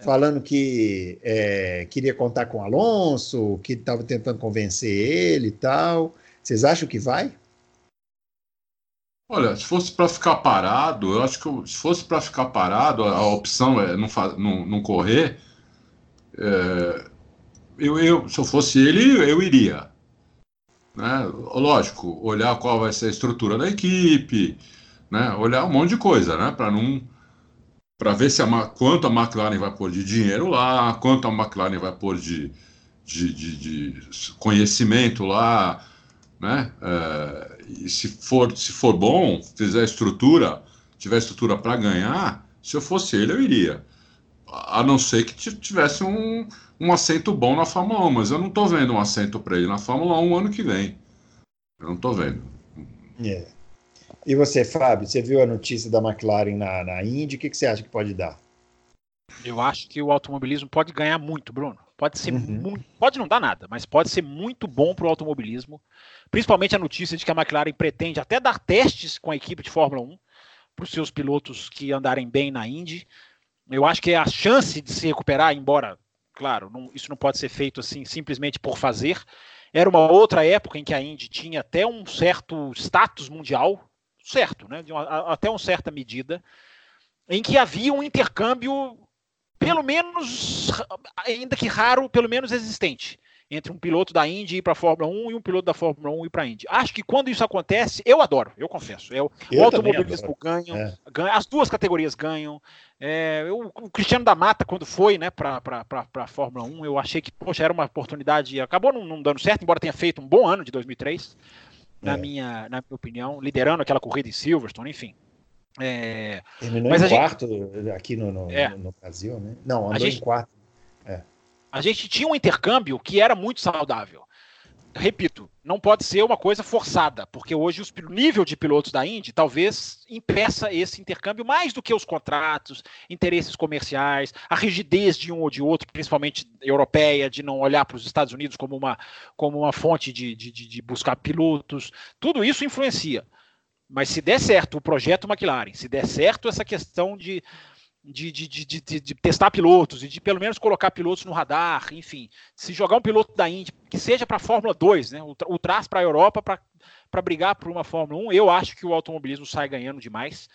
Falando que é, queria contar com o Alonso, que estava tentando convencer ele e tal. Vocês acham que vai? Olha, se fosse para ficar parado, eu acho que se fosse para ficar parado, a, a opção é não, não, não correr. É, eu, eu, se eu fosse ele, eu iria. Né? Lógico, olhar qual vai ser a estrutura da equipe, né? olhar um monte de coisa, né? Para não para ver se a, quanto a McLaren vai pôr de dinheiro lá, quanto a McLaren vai pôr de, de, de, de conhecimento lá, né? É, e se for, se for bom, fizer estrutura, tiver estrutura para ganhar, se eu fosse ele, eu iria. A não ser que tivesse um, um assento bom na Fórmula 1, mas eu não estou vendo um assento para ele na Fórmula 1 ano que vem. Eu não estou vendo. É. E você, Fábio, você viu a notícia da McLaren na, na Indy? O que, que você acha que pode dar? Eu acho que o automobilismo pode ganhar muito, Bruno. Pode ser uhum. muito, pode não dar nada, mas pode ser muito bom para o automobilismo. Principalmente a notícia de que a McLaren pretende até dar testes com a equipe de Fórmula 1 para os seus pilotos que andarem bem na Indy. Eu acho que é a chance de se recuperar, embora, claro, não, isso não pode ser feito assim simplesmente por fazer. Era uma outra época em que a Indy tinha até um certo status mundial, certo, né, de uma, até uma certa medida, em que havia um intercâmbio pelo menos, ainda que raro, pelo menos existente, entre um piloto da Indy ir para a Fórmula 1 e um piloto da Fórmula 1 ir para a Indy. Acho que quando isso acontece, eu adoro, eu confesso. Eu, eu o automobilismo ganha, é. ganha, as duas categorias ganham. É, eu, o Cristiano da Mata, quando foi né, para a Fórmula 1, eu achei que poxa, era uma oportunidade. Acabou não, não, dando certo, embora tenha feito um bom ano de 2003, na, é. minha, na minha opinião, liderando aquela corrida em Silverstone, enfim. É, Terminou mas em quarto gente... aqui no, no, é. no, Brasil, né? Não, andou gente... em quarto. É. A gente tinha um intercâmbio que era muito saudável repito, não pode ser uma coisa forçada, porque hoje o nível de pilotos da Indy talvez impeça esse intercâmbio mais do que os contratos, interesses comerciais, a rigidez de um ou de outro, principalmente europeia, de não olhar para os Estados Unidos como uma, como uma fonte de, de, de buscar pilotos. Tudo isso influencia. Mas se der certo o projeto McLaren, se der certo essa questão de de, de, de, de, testar pilotos e de pelo menos colocar pilotos no radar, enfim, se jogar um piloto da Indy que seja para a Fórmula 2, né, o, o traz para a Europa para brigar por uma Fórmula 1, eu acho que o automobilismo sai ganhando demais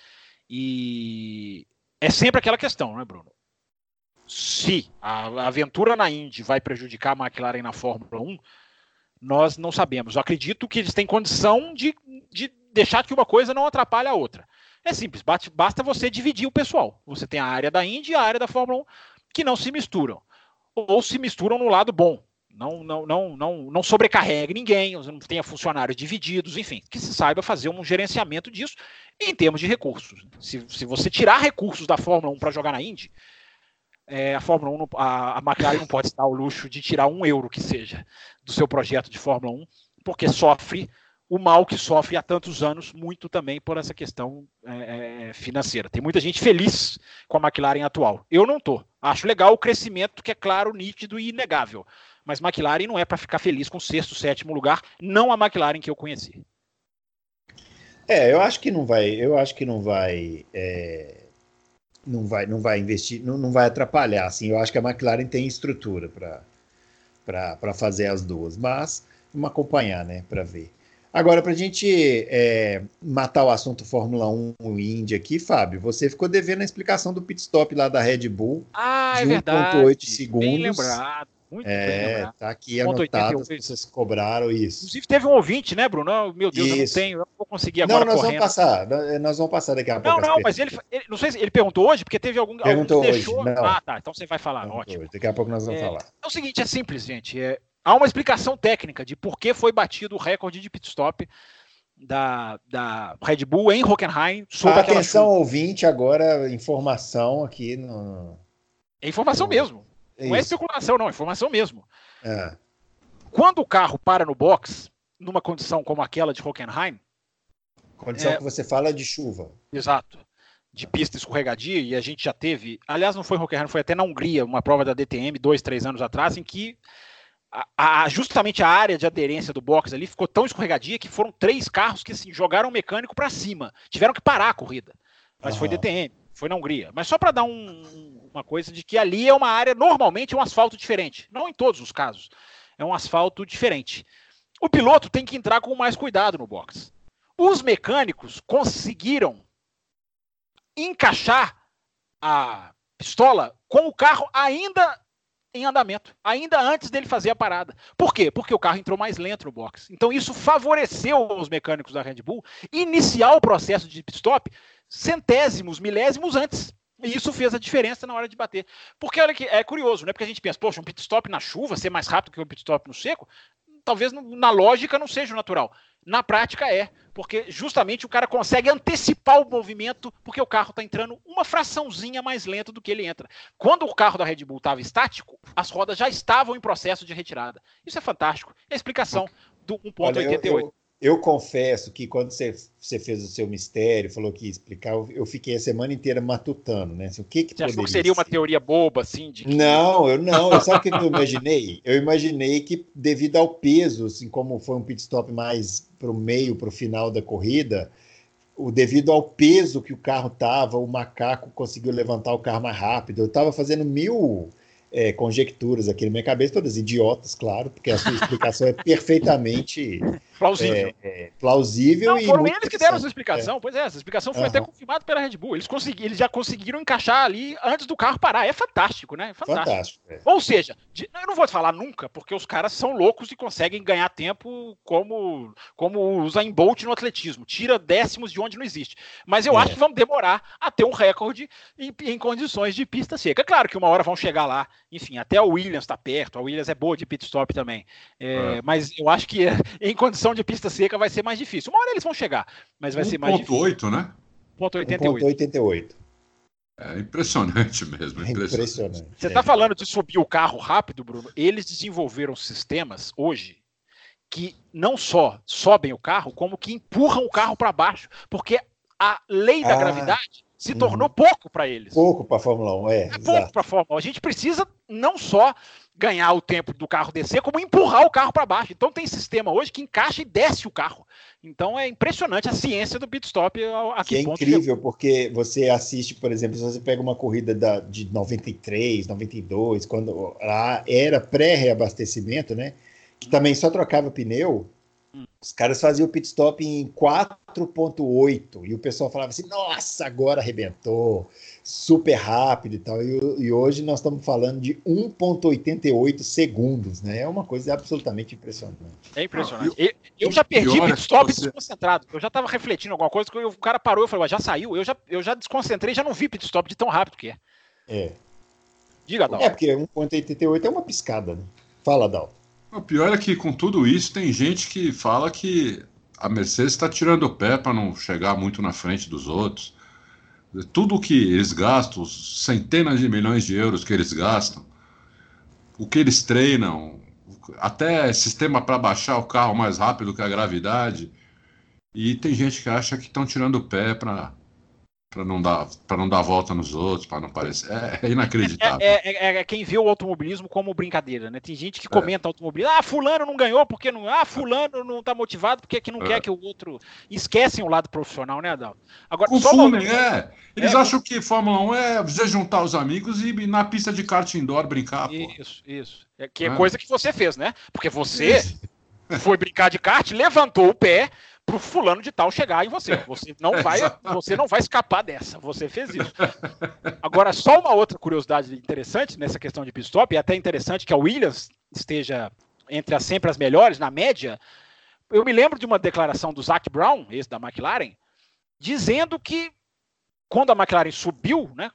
e é sempre aquela questão, né, Bruno? Se a aventura na Indy vai prejudicar a McLaren na Fórmula 1, nós não sabemos. Eu acredito que eles têm condição de, de deixar que uma coisa não atrapalhe a outra. É simples, basta você dividir o pessoal. Você tem a área da Indy e a área da Fórmula 1 que não se misturam. Ou se misturam no lado bom. Não, não, não, não, não sobrecarregue ninguém, não tenha funcionários divididos, enfim, que se saiba fazer um gerenciamento disso em termos de recursos. Se, se você tirar recursos da Fórmula 1 para jogar na Indy, é, a Fórmula 1, a, a McLaren não pode estar ao luxo de tirar um euro que seja do seu projeto de Fórmula 1, porque sofre o mal que sofre há tantos anos, muito também por essa questão é, é, financeira. Tem muita gente feliz com a McLaren atual. Eu não estou. Acho legal o crescimento, que é claro, nítido e inegável. Mas McLaren não é para ficar feliz com sexto, sétimo lugar, não a McLaren que eu conheci. É, eu acho que não vai, eu acho que não vai, é, não vai, não vai investir, não, não vai atrapalhar. Assim, eu acho que a McLaren tem estrutura para fazer as duas, mas vamos acompanhar, né, para ver. Agora, para a gente é, matar o assunto Fórmula 1 Indy aqui, Fábio, você ficou devendo a explicação do pit stop lá da Red Bull. Ah, é de é 1,8 segundos. Bem lembrado. Muito é, tá aqui anotado, vocês cobraram isso. Inclusive teve um ouvinte, né, Bruno? Meu Deus, isso. eu não tenho, eu não vou conseguir agora Não, nós correndo. vamos passar, nós vamos passar daqui a pouco. Não, não, mas ele, ele, não sei se ele perguntou hoje, porque teve algum Perguntou algum deixou... hoje, não. Ah, tá, então você vai falar, perguntou ótimo. Hoje. Daqui a pouco nós vamos é, falar. É o seguinte, é simples, gente, é, há uma explicação técnica de por que foi batido o recorde de pit stop da, da Red Bull em Hockenheim. Atenção, ouvinte, agora informação aqui no. É informação no... mesmo. Não é especulação, não, é informação mesmo. É. Quando o carro para no box, numa condição como aquela de Hockenheim. Condição é... que você fala de chuva. Exato. De pista escorregadia, e a gente já teve. Aliás, não foi em Hockenheim, foi até na Hungria, uma prova da DTM, dois, três anos atrás, em que a, a, justamente a área de aderência do box ali ficou tão escorregadia que foram três carros que assim, jogaram o mecânico para cima. Tiveram que parar a corrida. Mas uhum. foi DTM, foi na Hungria. Mas só para dar um, uma coisa de que ali é uma área, normalmente, um asfalto diferente. Não em todos os casos. É um asfalto diferente. O piloto tem que entrar com mais cuidado no box. Os mecânicos conseguiram encaixar a pistola com o carro ainda em andamento, ainda antes dele fazer a parada. Por quê? Porque o carro entrou mais lento no box. Então isso favoreceu os mecânicos da Red Bull iniciar o processo de pit stop centésimos, milésimos antes. E isso fez a diferença na hora de bater. Porque olha que é curioso, né? Porque a gente pensa, poxa, um pit stop na chuva ser mais rápido que um pit stop no seco, talvez na lógica não seja natural. Na prática é, porque justamente o cara consegue antecipar o movimento, porque o carro está entrando uma fraçãozinha mais lenta do que ele entra. Quando o carro da Red Bull estava estático, as rodas já estavam em processo de retirada. Isso é fantástico. É a explicação do 1.88. Eu confesso que quando você, você fez o seu mistério, falou que ia explicar, eu, fiquei a semana inteira matutando, né? Assim, o que que você achou que seria ser? uma teoria boba, assim? De que... Não, eu não. Eu, sabe o que eu imaginei? Eu imaginei que devido ao peso, assim como foi um pit stop mais para o meio, para o final da corrida, o devido ao peso que o carro tava, o macaco conseguiu levantar o carro mais rápido. Eu estava fazendo mil é, conjecturas aqui na minha cabeça, todas idiotas, claro, porque a sua explicação é perfeitamente plausível. É, é, plausível Não, foram eles que deram essa explicação. É. Pois é, essa explicação foi uhum. até confirmada pela Red Bull. Eles, consegui, eles já conseguiram encaixar ali antes do carro parar. É fantástico, né? Fantástico. fantástico é. Ou seja, de, eu não vou falar nunca, porque os caras são loucos e conseguem ganhar tempo como, como usa em Bolt no atletismo. Tira décimos de onde não existe. Mas eu é. acho que vamos demorar a ter um recorde em, em condições de pista seca. Claro que uma hora vão chegar lá enfim, até a Williams está perto, a Williams é boa de pit stop também. É, é. Mas eu acho que em condição de pista seca vai ser mais difícil. Uma hora eles vão chegar, mas vai 1. ser mais 8, difícil. né? 1,88. É impressionante mesmo. É impressionante. Você está falando de subir o carro rápido, Bruno? Eles desenvolveram sistemas hoje que não só sobem o carro, como que empurram o carro para baixo, porque a lei da ah, gravidade se uhum. tornou pouco para eles. Pouco para a Fórmula 1, é. É pouco para a Fórmula 1. A gente precisa não só ganhar o tempo do carro descer, como empurrar o carro para baixo. Então tem sistema hoje que encaixa e desce o carro. Então é impressionante a ciência do pit stop aqui. Que é incrível, porque você assiste, por exemplo, se você pega uma corrida da, de 93, 92, quando lá era pré-reabastecimento, né? Que também só trocava pneu, os caras faziam o pit stop em 4.8 e o pessoal falava assim: nossa, agora arrebentou, super rápido e tal. E, e hoje nós estamos falando de 1.88 segundos, né? É uma coisa absolutamente impressionante. É impressionante. eu, eu já perdi pit stop você... desconcentrado. Eu já estava refletindo alguma coisa, que o cara parou e falou: já saiu. Eu já, eu já desconcentrei, já não vi pit stop de tão rápido que é. É. Diga, Dal. É, porque 1.88 é uma piscada, né? Fala, Dal. O pior é que com tudo isso tem gente que fala que a Mercedes está tirando o pé para não chegar muito na frente dos outros. Tudo que eles gastam, centenas de milhões de euros que eles gastam, o que eles treinam, até sistema para baixar o carro mais rápido que a gravidade. E tem gente que acha que estão tirando o pé para para não dar para não dar volta nos outros, para não parecer. É, é inacreditável. É, é, é, é, quem vê o automobilismo como brincadeira, né? Tem gente que comenta automobilismo, ah, fulano não ganhou porque não, ah, fulano não tá motivado porque que não quer que o outro esquecem o lado profissional, né, Adalto? Agora, Confundem, é. Eles acham que Fórmula 1 é você juntar os amigos e ir na pista de kart indoor brincar. Isso, pô. isso. É, que é, coisa que você fez, né? Porque você isso. foi brincar de kart, levantou o pé, pro fulano de tal chegar em você. Você não vai, você não vai escapar dessa. Você fez isso. Agora, só uma outra curiosidade interessante nessa questão de pit stop, e até interessante que a Williams esteja entre as sempre as melhores na média. Eu me lembro de uma declaração do Zac Brown, esse da McLaren, dizendo que quando a McLaren subiu, né,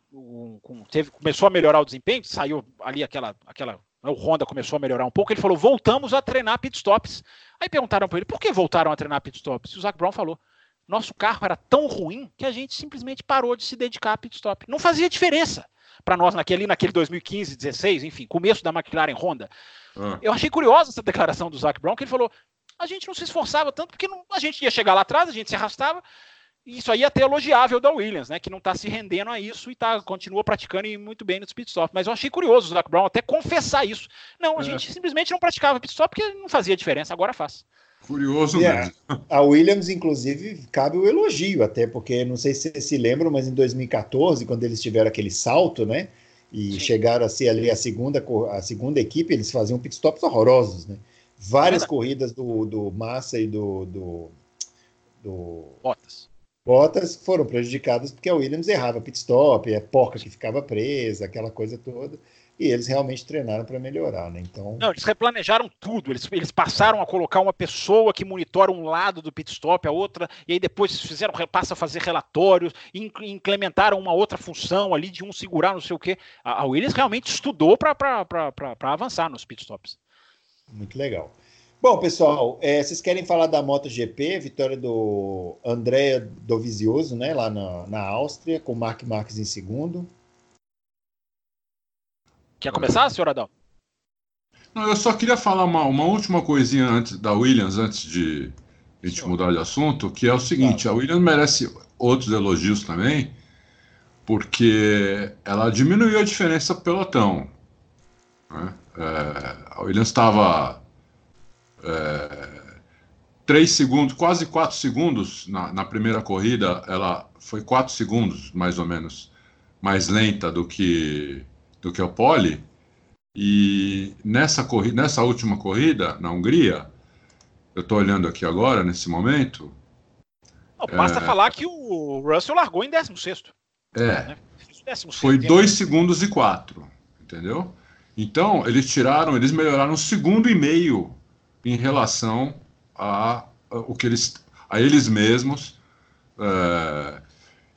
teve, começou a melhorar o desempenho, saiu ali aquela, aquela o Honda começou a melhorar um pouco, ele falou: voltamos a treinar pit stops. Aí perguntaram para ele: por que voltaram a treinar pit stops? E o Zac Brown falou: nosso carro era tão ruim que a gente simplesmente parou de se dedicar a pit stop. Não fazia diferença para nós naquele, naquele 2015, 16, enfim, começo da McLaren Honda. Ah. Eu achei curiosa essa declaração do Zac Brown, que ele falou: a gente não se esforçava tanto porque não, a gente ia chegar lá atrás, a gente se arrastava, isso aí é até elogiável da Williams, né? Que não está se rendendo a isso e tá, continua praticando e muito bem no pit stop. Mas eu achei curioso o Zac Brown até confessar isso. Não, a é. gente simplesmente não praticava pit stop porque não fazia diferença, agora faz. Curioso mesmo. A, Williams, inclusive, cabe o elogio, até porque não sei se vocês se lembram, mas em 2014, quando eles tiveram aquele salto, né? E Sim. chegaram a ser ali a segunda, a segunda equipe, eles faziam pit stops horrorosos, né? Várias é corridas do, do Massa e do, do, do Bottas Bottas foram prejudicadas porque a Williams errava pit stop, é porca que ficava presa, aquela coisa toda. E eles realmente treinaram para melhorar, né? Então. Não, eles replanejaram tudo. Eles, eles passaram a colocar uma pessoa que monitora um lado do pit stop, a outra, e aí depois fizeram, passa a fazer relatórios, implementaram uma outra função ali de um segurar, não sei o quê. A, a Williams realmente estudou para avançar nos pit stops. Muito legal. Bom, pessoal, é, vocês querem falar da MotoGP, vitória do André Dovizioso, né, lá na, na Áustria, com o Mark Marques em segundo. Quer começar, senhor Adão? Não, eu só queria falar uma, uma última coisinha antes da Williams, antes de a gente mudar de assunto, que é o seguinte, a Williams merece outros elogios também, porque ela diminuiu a diferença pelotão. Né? É, a Williams estava três segundos, quase quatro segundos na, na, primeira corrida, ela foi quatro segundos, mais ou menos, mais lenta do que, do que o Pole. E nessa, corrida, nessa última corrida, na Hungria, eu estou olhando aqui agora, nesse momento. Não, basta é, falar que o Russell largou em 16. É. Né? 16 foi 2 segundos e 4, entendeu? Então, eles tiraram, eles melhoraram um segundo e meio em relação a, a o que eles, a eles mesmos é,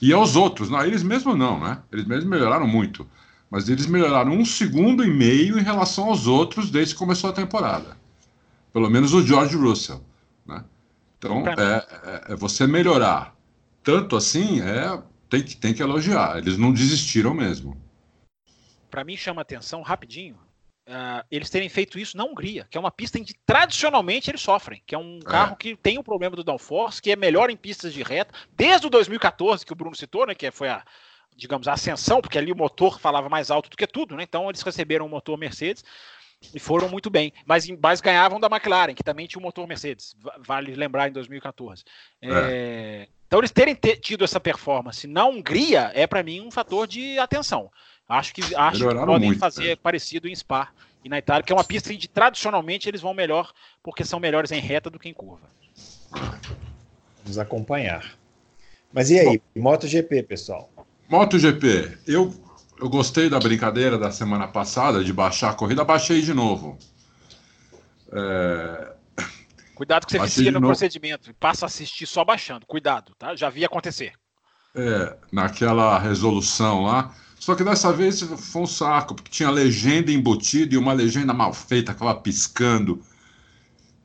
e aos outros. Não, eles mesmos não, né? Eles mesmos melhoraram muito, mas eles melhoraram um segundo e meio em relação aos outros desde que começou a temporada. Pelo menos o George Russell, né? Então, é, é, é você melhorar tanto assim, é, tem, que, tem que elogiar. Eles não desistiram mesmo. Para mim, chama atenção rapidinho Uh, eles terem feito isso na Hungria, que é uma pista em que tradicionalmente eles sofrem, que é um é. carro que tem o problema do downforce, que é melhor em pistas de reta, desde o 2014 que o Bruno citou, né, que foi a, digamos, a ascensão, porque ali o motor falava mais alto do que tudo, né, então eles receberam um motor Mercedes e foram muito bem, mas, mas ganhavam da McLaren, que também tinha um motor Mercedes, vale lembrar em 2014. É. É, então eles terem tido essa performance na Hungria é para mim um fator de atenção. Acho que, acho que podem muito, fazer né? parecido em Spa e na Itália, que é uma pista onde tradicionalmente eles vão melhor, porque são melhores em reta do que em curva. Vamos acompanhar. Mas e aí, Bom, MotoGP, pessoal? MotoGP, eu, eu gostei da brincadeira da semana passada de baixar a corrida, baixei de novo. É... Cuidado que você vicia no novo. procedimento, passa a assistir só baixando, cuidado, tá? Já vi acontecer. É, naquela resolução lá, só que dessa vez foi um saco, porque tinha legenda embutida e uma legenda mal feita, acaba piscando.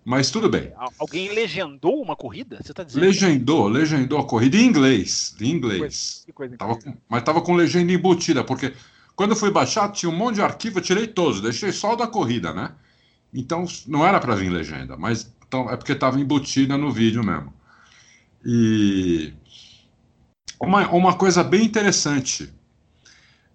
Mas tudo bem. Alguém legendou uma corrida? Você tá dizendo? Legendou, legendou a corrida em inglês. Em inglês. Que coisa, que coisa tava com, mas tava com legenda embutida, porque quando eu fui baixar, tinha um monte de arquivo, eu tirei todos, deixei só o da corrida, né? Então não era para vir legenda, mas então, é porque estava embutida no vídeo mesmo. E uma, uma coisa bem interessante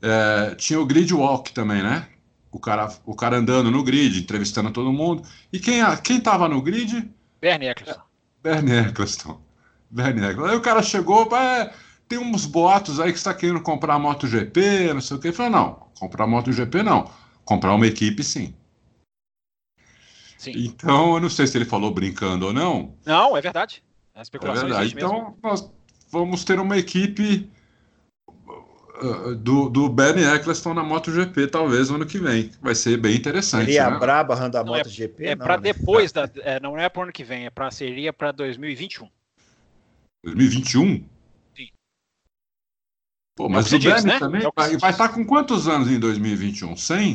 é, tinha o grid walk também, né? O cara, o cara andando no grid, entrevistando todo mundo. E quem, quem tava no grid? Bernie Eccleston. Bernie Eccleston. Bernie Eccleston. Aí o cara chegou, é, tem uns boatos aí que está querendo comprar a MotoGP, não sei o que. Ele falou, não, comprar a MotoGP não. Comprar uma equipe, sim. Sim. Então, eu não sei se ele falou brincando ou não. Não, é verdade. Especulação é verdade. Então, mesmo. nós vamos ter uma equipe do, do Bernie Eccleston na MotoGP, talvez no ano que vem. Vai ser bem interessante. Seria né? a Braba da é MotoGP? É, é para né? depois, da, é, não é para o ano que vem, é pra, seria para 2021. 2021? Sim. Pô, mas é o, o Bernie né? também é vai, vai estar tá com quantos anos em 2021? 100?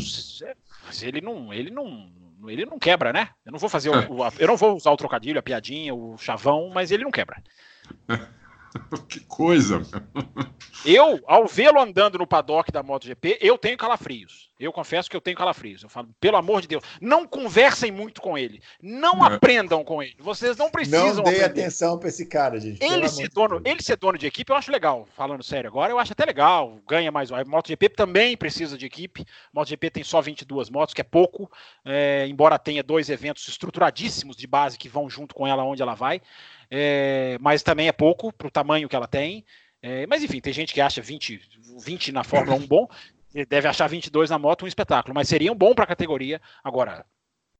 Mas ele não, ele não, ele não quebra, né? Eu não vou fazer o, o, eu não vou usar o trocadilho, a piadinha, o chavão, mas ele não quebra. que coisa! Eu, ao vê-lo andando no paddock da MotoGP, eu tenho calafrios. Eu confesso que eu tenho calafrios. Eu falo, pelo amor de Deus, não conversem muito com ele. Não é. aprendam com ele. Vocês não precisam. Não dê atenção para esse cara, gente. Ele ser, dono, ele ser dono de equipe, eu acho legal. Falando sério agora, eu acho até legal. Ganha mais. A MotoGP também precisa de equipe. A MotoGP tem só 22 motos, que é pouco. É, embora tenha dois eventos estruturadíssimos de base que vão junto com ela onde ela vai é, mas também é pouco para o tamanho que ela tem. É, mas enfim, tem gente que acha 20, 20 na Fórmula 1 bom, deve achar 22 na moto um espetáculo, mas seria um bom para a categoria. Agora,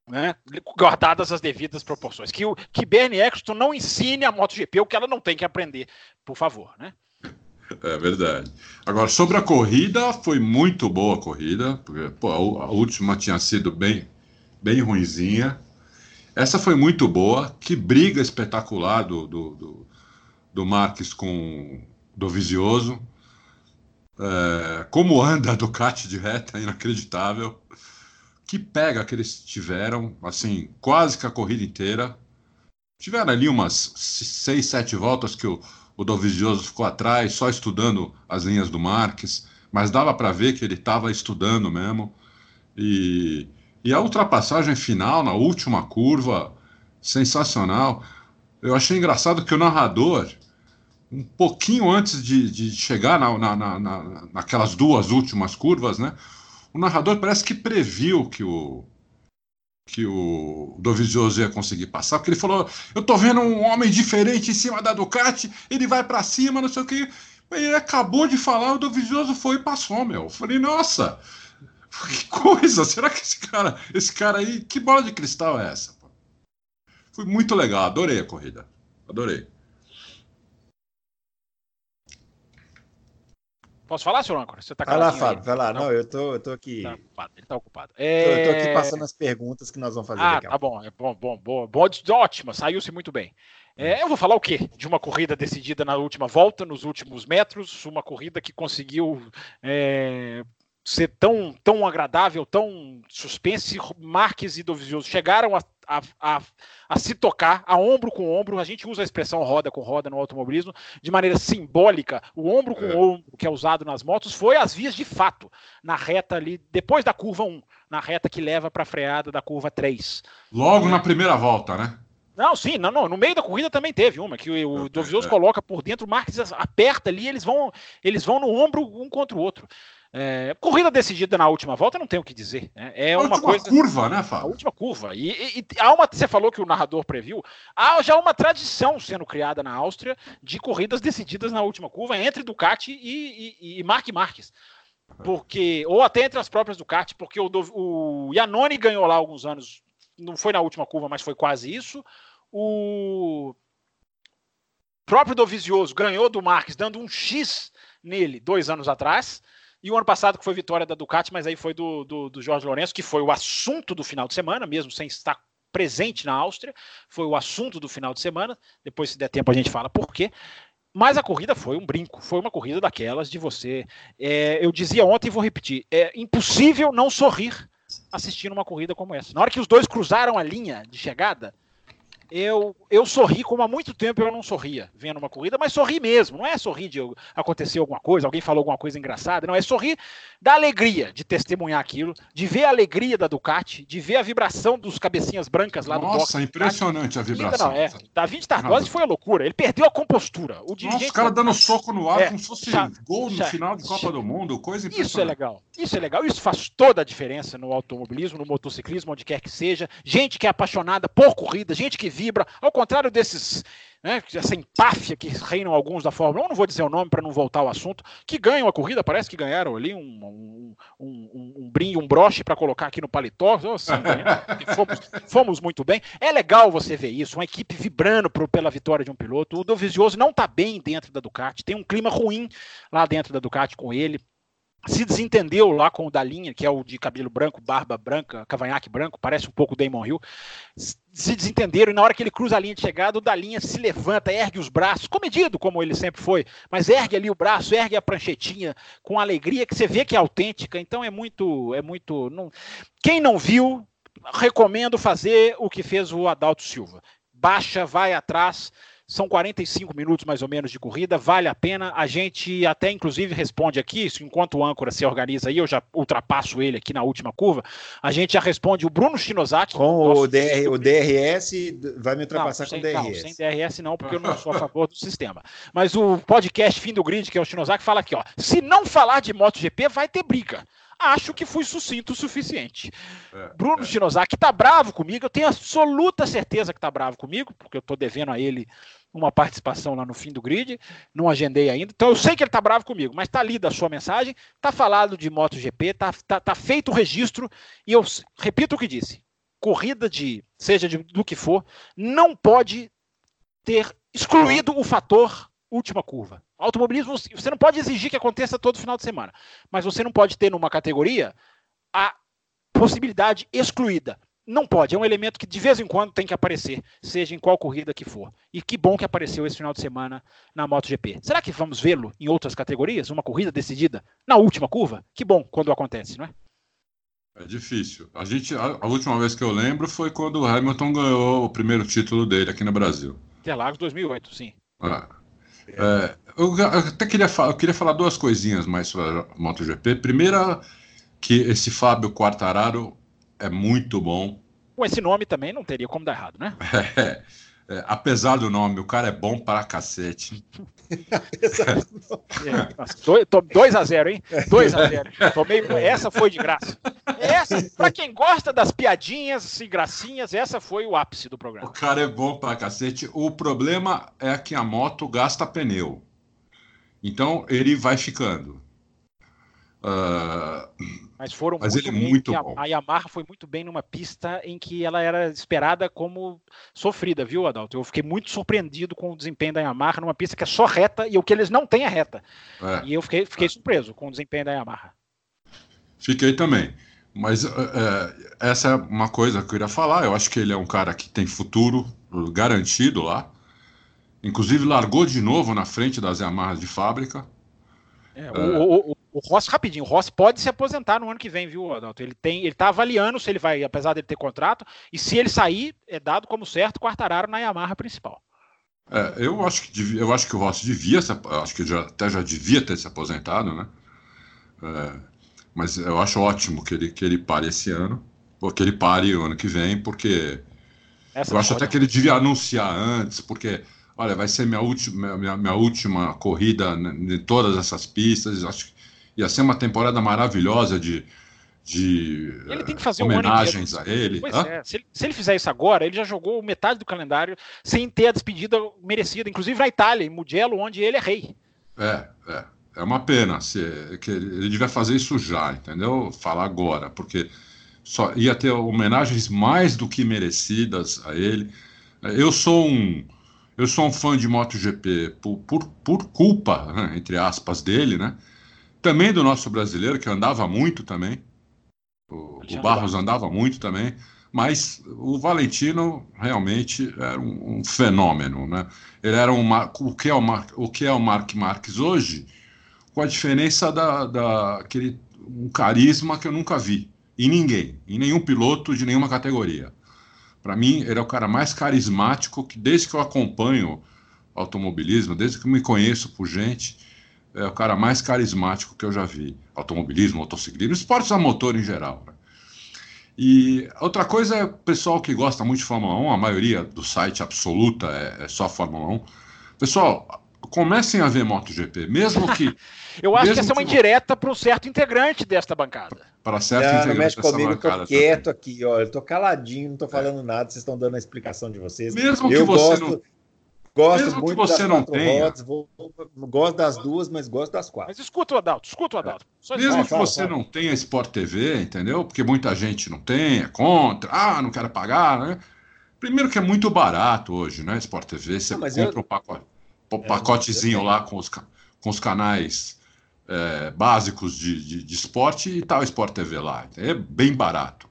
né, guardadas as devidas proporções. Que, o, que Bernie Eccleston não ensine a MotoGP o que ela não tem que aprender, por favor. Né? É verdade. Agora, sobre a corrida, foi muito boa a corrida, porque pô, a, última tinha sido bem, bem ruinzinha. Essa foi muito boa. Que briga espetacular do, do, do, do Marques com do Vizioso. É, como anda a Ducati de reta, inacreditável. Que pega que eles tiveram, assim, quase que a corrida inteira. Tiveram ali umas seis, sete voltas que o, o Dovizioso ficou atrás, só estudando as linhas do Marques, mas dava para ver que ele estava estudando mesmo. E, e a ultrapassagem final, na última curva, sensacional. Eu achei engraçado que o narrador, um pouquinho antes de, de chegar na, na, na, naquelas duas últimas curvas, né? O narrador parece que previu que o, que o Dovizioso ia conseguir passar, porque ele falou: Eu tô vendo um homem diferente em cima da Ducati, ele vai para cima, não sei o que. Ele acabou de falar, o Dovizioso foi e passou, meu. Eu falei: Nossa, Que coisa! Será que esse cara, esse cara aí, que bola de cristal é essa? Foi muito legal, adorei a corrida. Adorei. Posso falar, senhor Âncora? Você tá vai lá, Fábio, vai lá. Não, Não, eu, tô, eu tô aqui. Tá ocupado, ele tá ocupado. É... Eu tô aqui é- passando as perguntas que nós vamos fazer ah, tá bom, é bom, bom, bom, bom, ótima, saiu-se muito bem. É, eu vou falar o quê? De uma corrida decidida na última volta, nos últimos metros, uma corrida que conseguiu é, ser tão, tão agradável, tão suspense. Marques e Dovizioso chegaram a, a, a, a, se tocar, a ombro com ombro. A gente usa a expressão roda com roda no automobilismo de maneira simbólica. O ombro com é. ombro que é usado nas motos foi as vias de fato, na reta ali, depois da curva 1, na reta que leva para a freada da curva 3. Logo é. na primeira volta, né? Não, sim, não, não, no meio da corrida também teve uma, que o, o Dovizioso é. coloca por dentro, o Marques aperta ali, eles vão, eles vão no ombro um contra o outro. É, corrida decidida na última volta, não tenho o que dizer. Né? É a uma última coisa. curva, né, Fábio? A última curva. E, e, e, há uma, você falou que o narrador previu. Há já uma tradição sendo criada na Áustria de corridas decididas na última curva entre Ducati e, e, e Mark Marques. Porque, ou até entre as próprias Ducati, porque o, o Iannone ganhou lá alguns anos, não foi na última curva, mas foi quase isso. O próprio Dovizioso ganhou do Marques, dando um X nele dois anos atrás. E o ano passado, que foi vitória da Ducati, mas aí foi do, do, do Jorge Lourenço, que foi o assunto do final de semana, mesmo sem estar presente na Áustria, foi o assunto do final de semana. Depois, se der tempo, a gente fala por quê. Mas a corrida foi um brinco, foi uma corrida daquelas de você. É, eu dizia ontem e vou repetir: é impossível não sorrir assistindo uma corrida como essa. Na hora que os dois cruzaram a linha de chegada, eu, eu sorri como há muito tempo eu não sorria vendo uma corrida, mas sorri mesmo. Não é sorrir de acontecer alguma coisa, alguém falou alguma coisa engraçada, não. É sorrir da alegria de testemunhar aquilo, de ver a alegria da Ducati, de ver a vibração dos cabecinhas brancas lá Nossa, do box. Nossa, impressionante a vibração. Não, é. David Tardosi foi a loucura. Ele perdeu a compostura. O Nossa, os caras dando soco no ar é, como se fosse já, gol no já, final de Copa já, do Mundo, coisa impressionante. Isso é legal. Isso é legal. Isso faz toda a diferença no automobilismo, no motociclismo, onde quer que seja. Gente que é apaixonada por corrida, gente que vibra. Ao contrário desses, né, essa empáfia que reinam alguns da Fórmula 1, não vou dizer o nome para não voltar ao assunto, que ganham a corrida, parece que ganharam ali um, um, um, um brinde, um broche para colocar aqui no paletó. Assim, fomos, fomos, muito bem. É legal você ver isso, uma equipe vibrando pro, pela vitória de um piloto. O Dovizioso não está bem dentro da Ducati, tem um clima ruim lá dentro da Ducati com ele se desentendeu lá com o da linha, que é o de cabelo branco, barba branca, cavanhaque branco, parece um pouco o Damon Hill. Se desentenderam e na hora que ele cruza a linha de chegada, o da linha se levanta, ergue os braços, comedido como ele sempre foi, mas ergue ali o braço, ergue a pranchetinha com alegria que você vê que é autêntica. Então é muito, é muito. Não... Quem não viu, recomendo fazer o que fez o Adalto Silva. Baixa, vai atrás são 45 minutos mais ou menos de corrida, vale a pena. A gente até inclusive responde aqui, enquanto o âncora se organiza aí, eu já ultrapasso ele aqui na última curva. A gente já responde o Bruno Shinozaki. Com o, DR, o DRS, vai me ultrapassar não, com o DRS. Não, sem DRS não, porque eu não sou a favor do sistema. Mas o podcast Fim do Grid, que é o Shinozaki, fala aqui, ó. Se não falar de MotoGP, vai ter briga acho que fui sucinto o suficiente. É, Bruno é. Shinozaki tá bravo comigo, eu tenho absoluta certeza que tá bravo comigo, porque eu tô devendo a ele uma participação lá no fim do grid, não agendei ainda. Então eu sei que ele está bravo comigo, mas está lida a sua mensagem, está falado de MotoGP, está tá, tá feito o registro, e eu repito o que disse: corrida de, seja de, do que for, não pode ter excluído o fator última curva. Automobilismo, você não pode exigir que aconteça todo final de semana, mas você não pode ter numa categoria a possibilidade excluída. Não pode, é um elemento que de vez em quando tem que aparecer, seja em qual corrida que for. E que bom que apareceu esse final de semana na MotoGP. Será que vamos vê-lo em outras categorias? Uma corrida decidida na última curva? Que bom quando acontece, não é? É difícil. A, gente, a, a última vez que eu lembro foi quando o Hamilton ganhou o primeiro título dele aqui no Brasil. Interlagos 2008, sim. Ah. É, eu, eu, até queria, eu queria falar duas coisinhas mais sobre a MotoGP. Primeira, que esse Fábio Quartararo é muito bom. Com esse nome também não teria como dar errado, né? É, é, apesar do nome, o cara é bom para cacete. 2 é, a 0 hein? 2 a 0 Tomei, essa foi de graça. Essa, para quem gosta das piadinhas e gracinhas, essa foi o ápice do programa. O cara é bom para cacete. O problema é que a moto gasta pneu. Então ele vai ficando. Uh, mas foram mas muito ele é muito bom. A, Yamaha foi muito bem numa pista em que ela era esperada como sofrida, viu, Adalto? Eu fiquei muito surpreendido com o desempenho da Yamaha numa pista que é só reta e o que eles não têm é reta. É. E eu fiquei, fiquei surpreso com o desempenho da Yamaha. Fiquei também. Mas é, essa é uma coisa que eu queria falar. Eu acho que ele é um cara que tem futuro garantido lá. Inclusive largou de novo na frente das Yamahas de fábrica. É, o, o, O Rossi, rapidinho, o Rossi pode se aposentar no ano que vem, viu, Adalto? Ele tem, ele tá avaliando se ele vai, apesar dele ter contrato, e se ele sair, é dado como certo Quartararo na Yamaha principal. É, eu acho que devia, eu acho que o Rossi devia, se, acho que já, até já devia ter se aposentado, né? É, mas eu acho ótimo que ele, que ele pare esse ano, ou que ele pare o ano que vem, porque Essa eu acho até que ele devia anunciar antes, porque olha, vai ser minha última, minha, minha última corrida em todas essas pistas. Acho que ia ser uma temporada maravilhosa de, de ele tem que fazer homenagens um a ele. Pois é. Se, ele. se ele fizer isso agora, ele já jogou metade do calendário sem ter a despedida merecida, inclusive na Itália, em Mugello, onde ele é rei. É, é. É uma pena. Se, que ele devia fazer isso já, entendeu? Falar agora, porque só ia ter homenagens mais do que merecidas a ele. Eu sou um eu sou um fã de MotoGP por, por, por culpa, né, entre aspas, dele, né? Também do nosso brasileiro, que andava muito também. O, o Barros andava muito também. Mas o Valentino realmente era um, um fenômeno, né? Ele era um, o, que é o, Mar, o que é o Mark Marques hoje, com a diferença da, da aquele, um carisma que eu nunca vi em ninguém, em nenhum piloto de nenhuma categoria. Para mim, ele é o cara mais carismático que, desde que eu acompanho automobilismo, desde que eu me conheço por gente, é o cara mais carismático que eu já vi. Automobilismo, motociclismo, esportes a motor em geral. Né? E outra coisa é o pessoal que gosta muito de Fórmula 1, a maioria do site absoluta é, é só Fórmula 1. Pessoal, comecem a ver MotoGP, mesmo que. eu acho que essa é uma indireta para um certo integrante desta bancada para certo não, não mexe comigo, eu tô quieto também. aqui, ó. Eu tô caladinho, não tô falando é. nada, vocês estão dando a explicação de vocês. Mesmo que eu você gosto, não... gosto Mesmo muito que você das não tenha. Rodas, vou, gosto das duas, mas gosto das quatro. Mas escuta o Adalto, escuta o Adalto. É. Mesmo que fala, você fala. não tenha Sport TV, entendeu? Porque muita gente não tem, é contra, ah, não quero pagar, né? Primeiro que é muito barato hoje, né? Sport TV, você não, compra eu... um pacote, é, pacotezinho lá com os, com os canais é, básicos de, de, de, esporte e tal Sport TV lá. É bem barato.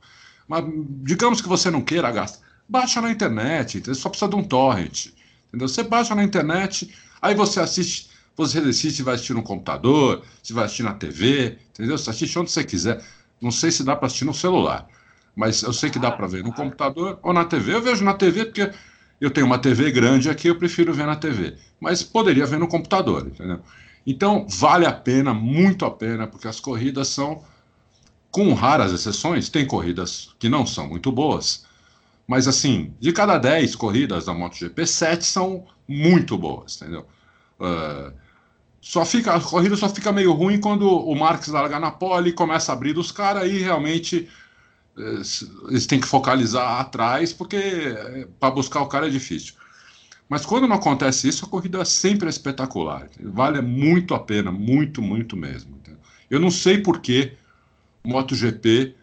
Mas digamos que você não queira gastar, baixa na internet, você só precisa de um torrent. Entendeu? Você baixa na internet, aí você assiste, você decide se vai assistir no computador, se vai assistir na TV, entendeu? Você assiste onde você quiser. Não sei se dá para assistir no celular, mas eu sei que dá para ver no computador ou na TV. Eu vejo na TV porque eu tenho uma TV grande aqui, eu prefiro ver na TV. Mas poderia ver no computador, entendeu? Então, vale a pena, muito a pena, porque as corridas são, com raras exceções, tem corridas que não são muito boas, mas assim, de cada 10 corridas da MotoGP, 7 são muito boas, entendeu? Uh, só fica, a corrida só fica meio ruim quando o Marques larga na pole e começa a abrir dos caras e realmente eles têm que focalizar atrás, porque eh, para buscar o cara é difícil. Mas quando não acontece isso, a corrida sempre é espetacular. Vale muito a pena, muito, muito mesmo. Eu não sei por que MotoGP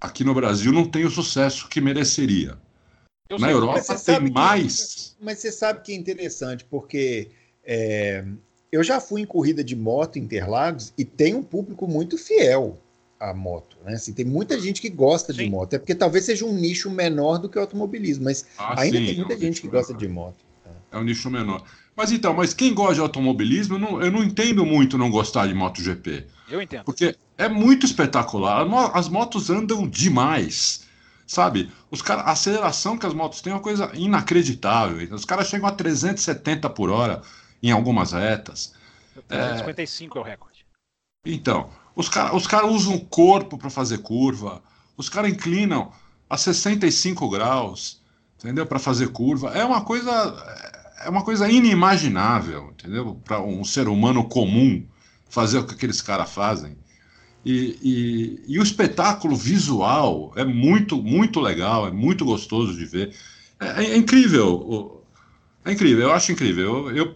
aqui no Brasil não tem o sucesso que mereceria. Eu Na sei, Europa tem que, mais. Mas você sabe que é interessante, porque é, eu já fui em corrida de moto em Interlagos e tem um público muito fiel à moto. Né? Assim, tem muita gente que gosta sim. de moto. É porque talvez seja um nicho menor do que o automobilismo, mas ah, ainda sim, tem muita gente que gosta de moto. É um nicho menor. Mas então, mas quem gosta de automobilismo, eu não, eu não entendo muito não gostar de MotoGP. Eu entendo. Porque é muito espetacular. As motos andam demais. Sabe? Os cara, a aceleração que as motos têm é uma coisa inacreditável. Os caras chegam a 370 por hora em algumas retas. 355 é, é o recorde. Então, os caras os cara usam o corpo para fazer curva. Os caras inclinam a 65 graus, entendeu? Para fazer curva. É uma coisa é uma coisa inimaginável, entendeu? Para um ser humano comum fazer o que aqueles caras fazem. E, e, e, o espetáculo visual é muito, muito legal, é muito gostoso de ver. É, é incrível. É incrível, eu acho incrível. Eu, eu,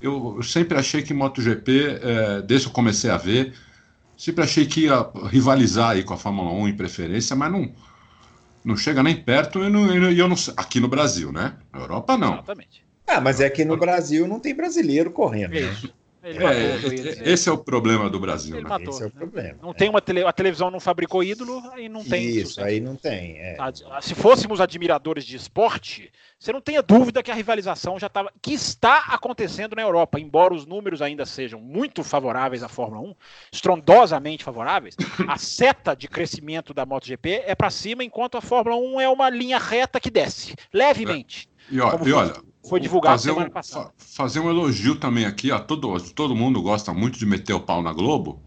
eu sempre achei que MotoGP, é, desde que eu comecei a ver, sempre achei que ia rivalizar aí com a Fórmula 1 em preferência, mas não, não chega nem perto e, não, e eu não aqui no Brasil, né? Na Europa não. Exatamente. Ah, mas é que no Brasil não tem brasileiro correndo. Né? É, é, esse é o problema do Brasil. Né? Matou, esse é o né? problema. Não tem uma tele, a televisão não fabricou ídolo, aí não tem isso. Isso, aí não tem. É. Se fôssemos admiradores de esporte, você não tenha dúvida que a rivalização já estava. que está acontecendo na Europa, embora os números ainda sejam muito favoráveis à Fórmula 1, estrondosamente favoráveis, a seta de crescimento da MotoGP é para cima, enquanto a Fórmula 1 é uma linha reta que desce, levemente. É. E, ó, e olha, foi divulgado fazer semana um, passada. Fazer um elogio também aqui a todo, todo mundo gosta muito de meter o pau na Globo,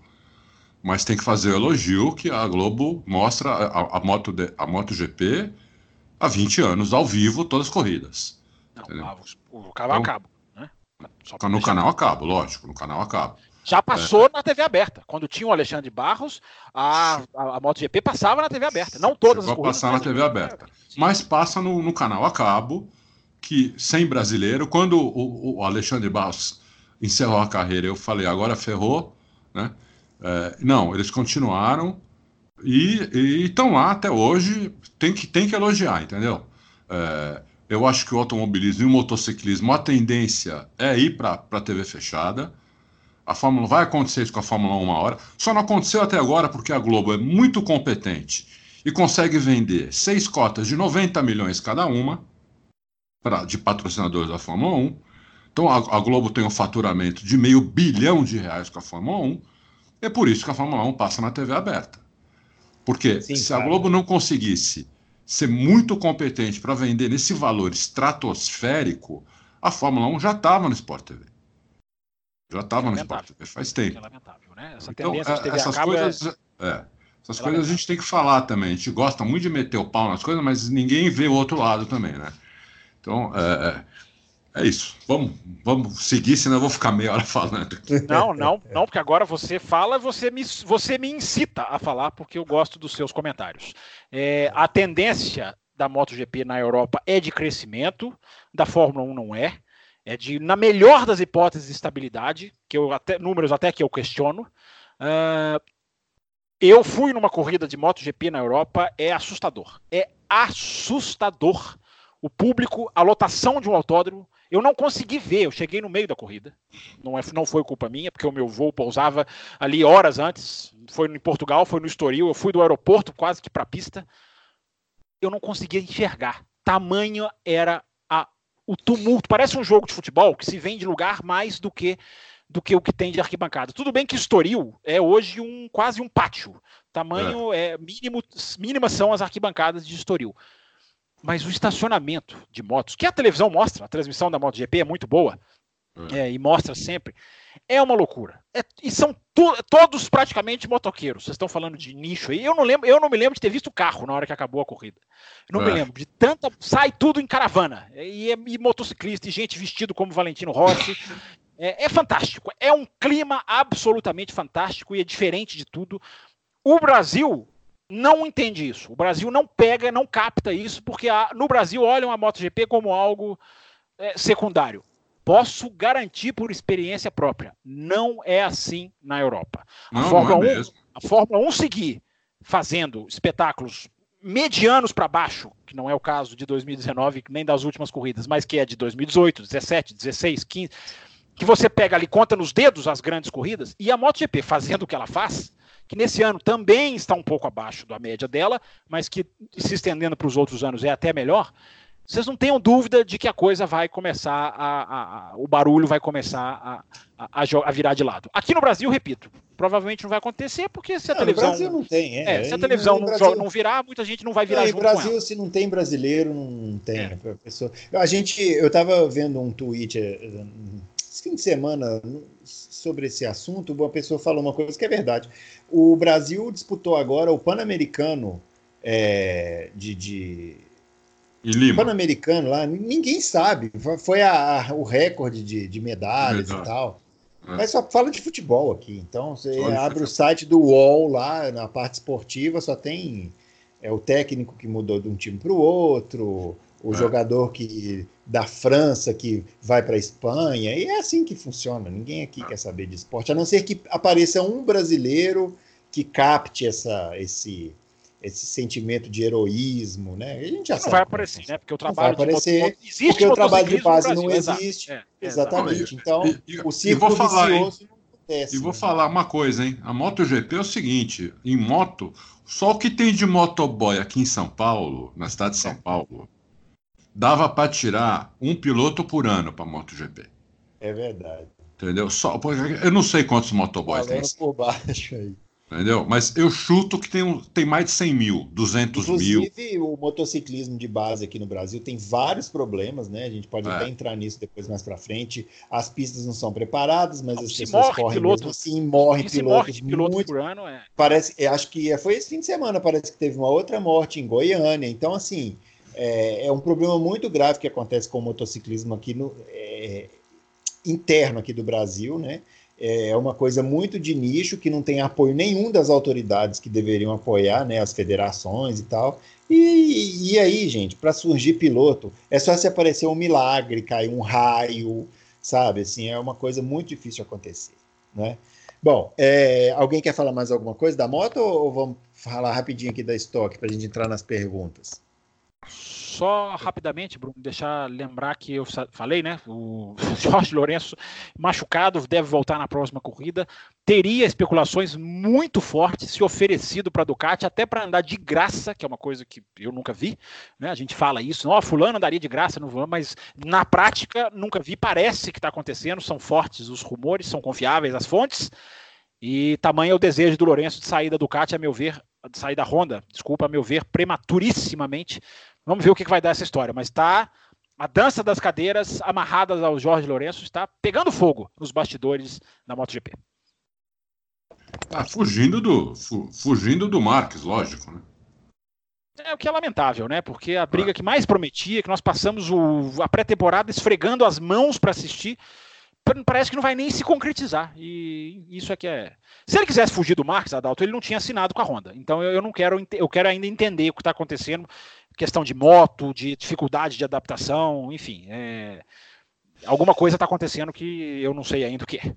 mas tem que fazer o elogio que a Globo mostra a, a, moto de, a MotoGP há 20 anos, ao vivo, todas as corridas. Não, o canal então, acaba, né? Só no canal acaba, lógico, no canal acaba. Já passou é. na TV aberta. Quando tinha o Alexandre Barros, a, a, a MotoGP passava na TV aberta. Não todas Chegou as corridas. passar na TV aberta. Mas passa no, no canal a cabo que sem brasileiro, quando o, o Alexandre Barros encerrou a carreira, eu falei, agora ferrou, né? É, não, eles continuaram e estão lá até hoje, tem que, tem que elogiar, entendeu? É, eu acho que o automobilismo e o motociclismo, a tendência é ir para a TV fechada. A Fórmula vai acontecer isso com a Fórmula 1 uma hora. Só não aconteceu até agora porque a Globo é muito competente e consegue vender seis cotas de 90 milhões cada uma pra, de patrocinadores da Fórmula 1. Então a, a, Globo tem um faturamento de meio bilhão de reais com a Fórmula 1. É por isso que a Fórmula 1 passa na TV aberta. Porque Sim, se claro. a Globo não conseguisse ser muito competente para vender nesse valor estratosférico, a Fórmula 1 já estava no Sport TV. Já estava no Sport TV faz tempo. É lamentável, né? Essa então, TV essas coisas, é... É, essas é coisas a gente tem que falar também. A gente gosta muito de meter o pau nas coisas, mas ninguém vê o outro lado também, né? Então, é, é, isso. Vamos, vamos seguir, senão eu vou ficar meia hora falando. Não, não, não, porque agora você fala, você me, você me incita a falar, porque eu gosto dos seus comentários. É, a tendência da MotoGP na Europa é de crescimento, da Fórmula 1 não é. É de, na melhor das hipóteses, estabilidade, que eu até, números até que eu questiono. Uh, eu fui numa corrida de MotoGP na Europa, é assustador. É assustador o público, a lotação de um autódromo. Eu não consegui ver, eu cheguei no meio da corrida. Não, é, não foi culpa minha, porque o meu voo pousava ali horas antes. Foi em Portugal, foi no Estoril. Eu fui do aeroporto quase que para a pista. Eu não conseguia enxergar. Tamanho era a, o tumulto. Parece um jogo de futebol que se vem de lugar mais do que do que o que tem de arquibancada. Tudo bem que Estoril é hoje um quase um pátio. Tamanho é, é mínimo, mínimas são as arquibancadas de Estoril mas o estacionamento de motos, que a televisão mostra, a transmissão da MotoGP é muito boa, é. É, e mostra sempre, é uma loucura. É, e são todos praticamente motoqueiros. Vocês estão falando de nicho aí. Eu não lembro, eu não me lembro de ter visto carro na hora que acabou a corrida. não me é. lembro de tanta. Sai tudo em caravana. E, e motociclista, e gente vestido como Valentino Rossi. É, é, fantástico. É um clima absolutamente fantástico e é diferente de tudo. O Brasil não entende isso. O Brasil não pega, não capta isso, porque a, no Brasil olham a MotoGP como algo é, secundário. Posso garantir por experiência própria, não é assim na Europa. A, não, Fórmula, não é 1, a Fórmula 1 seguir fazendo espetáculos medianos para baixo, que não é o caso de 2019 nem das últimas corridas, mas que é de 2018, 17, 16, 15, que você pega ali, conta nos dedos as grandes corridas, e a MotoGP fazendo o que ela faz, que nesse ano também está um pouco abaixo da média dela, mas que se estendendo para os outros anos é até melhor, vocês não tenham dúvida de que a coisa vai começar a, a, a o barulho vai começar a, a, virar de lado. Aqui no Brasil, repito, provavelmente não vai acontecer porque se a não, televisão no Brasil não tem, é. é se a televisão não, Brasil... não, virar, muita gente não vai virar. É, no Brasil, se não tem brasileiro, não tem. É. A, pessoa... a gente, eu estava vendo um tweet eh, esse fim de semana sobre esse assunto, uma pessoa falou uma coisa que é verdade. O Brasil disputou agora o Pan-Americano é, de, de... Pan-Americano lá, ninguém sabe. Foi a, a, o recorde de, de medalhas Verdade. e tal. É. Mas só fala de futebol aqui. Então, você só abre o site do UOL lá, na parte esportiva, só tem é, o técnico que mudou de um time para o outro, o é. jogador que da França que vai para a Espanha, e é assim que funciona. Ninguém aqui é. quer saber de esporte, a não ser que apareça um brasileiro que capte essa, esse, esse sentimento de heroísmo, né? A gente já não sabe. vai aparecer, né? Porque o trabalho vai aparecer, de existe porque o trabalho de base Brasil, não existe. É, exatamente. Então, e, e, o círculo falar, vicioso não acontece. E vou né? falar uma coisa, hein? A MotoGP é o seguinte: em moto, só o que tem de motoboy aqui em São Paulo, na cidade de São Paulo, dava para tirar um piloto por ano para MotoGP. É verdade. Entendeu? Só, eu não sei quantos motoboys tem. por baixo aí. Entendeu? Mas eu chuto que tem, tem mais de 100 mil, 200 Inclusive, mil. Inclusive, o motociclismo de base aqui no Brasil tem vários problemas, né? A gente pode É. até entrar nisso depois mais para frente. As pistas não são preparadas, mas Não, as se pessoas morre correm piloto- mesmo assim, morrem morre pilotos de piloto muito por ano, é. parece, eu acho que foi esse fim de semana, parece que teve uma outra morte em Goiânia. Então, assim, é, é um problema muito grave que acontece com o motociclismo aqui no é, interno aqui do Brasil, né? É uma coisa muito de nicho que não tem apoio nenhum das autoridades que deveriam apoiar, né? As federações e tal. E, e aí, gente, para surgir piloto, é só se aparecer um milagre, cair um raio, sabe? Assim, é uma coisa muito difícil acontecer, né? Bom, é, alguém quer falar mais alguma coisa da moto ou vamos falar rapidinho aqui da estoque para a gente entrar nas perguntas? Só rapidamente, Bruno, deixar lembrar que eu falei, né? O Jorge Lourenço machucado deve voltar na próxima corrida. Teria especulações muito fortes se oferecido para a Ducati, até para andar de graça, que é uma coisa que eu nunca vi. Né? A gente fala isso, ó, fulano andaria de graça, não mas na prática nunca vi. Parece que está acontecendo, são fortes os rumores, são confiáveis as fontes. E tamanho é o desejo do Lourenço de sair da Ducati, a meu ver, de sair da Honda, desculpa, a meu ver, prematurissimamente. Vamos ver o que que vai dar essa história, mas está a dança das cadeiras amarradas ao Jorge Lourenço está pegando fogo nos bastidores da MotoGP. Tá fugindo do, fu- fugindo do Marques, lógico, né? É o que é lamentável, né? Porque a briga que mais prometia, que nós passamos o- a pré-temporada esfregando as mãos para assistir, pa- parece que não vai nem se concretizar. E isso é que é. Se ele quisesse fugir do Marques, Adalto, ele não tinha assinado com a Honda. Então eu, eu não quero, eu quero ainda entender o que está acontecendo, questão de moto, de dificuldade de adaptação, enfim. é, Alguma coisa está acontecendo que eu não sei ainda o que é.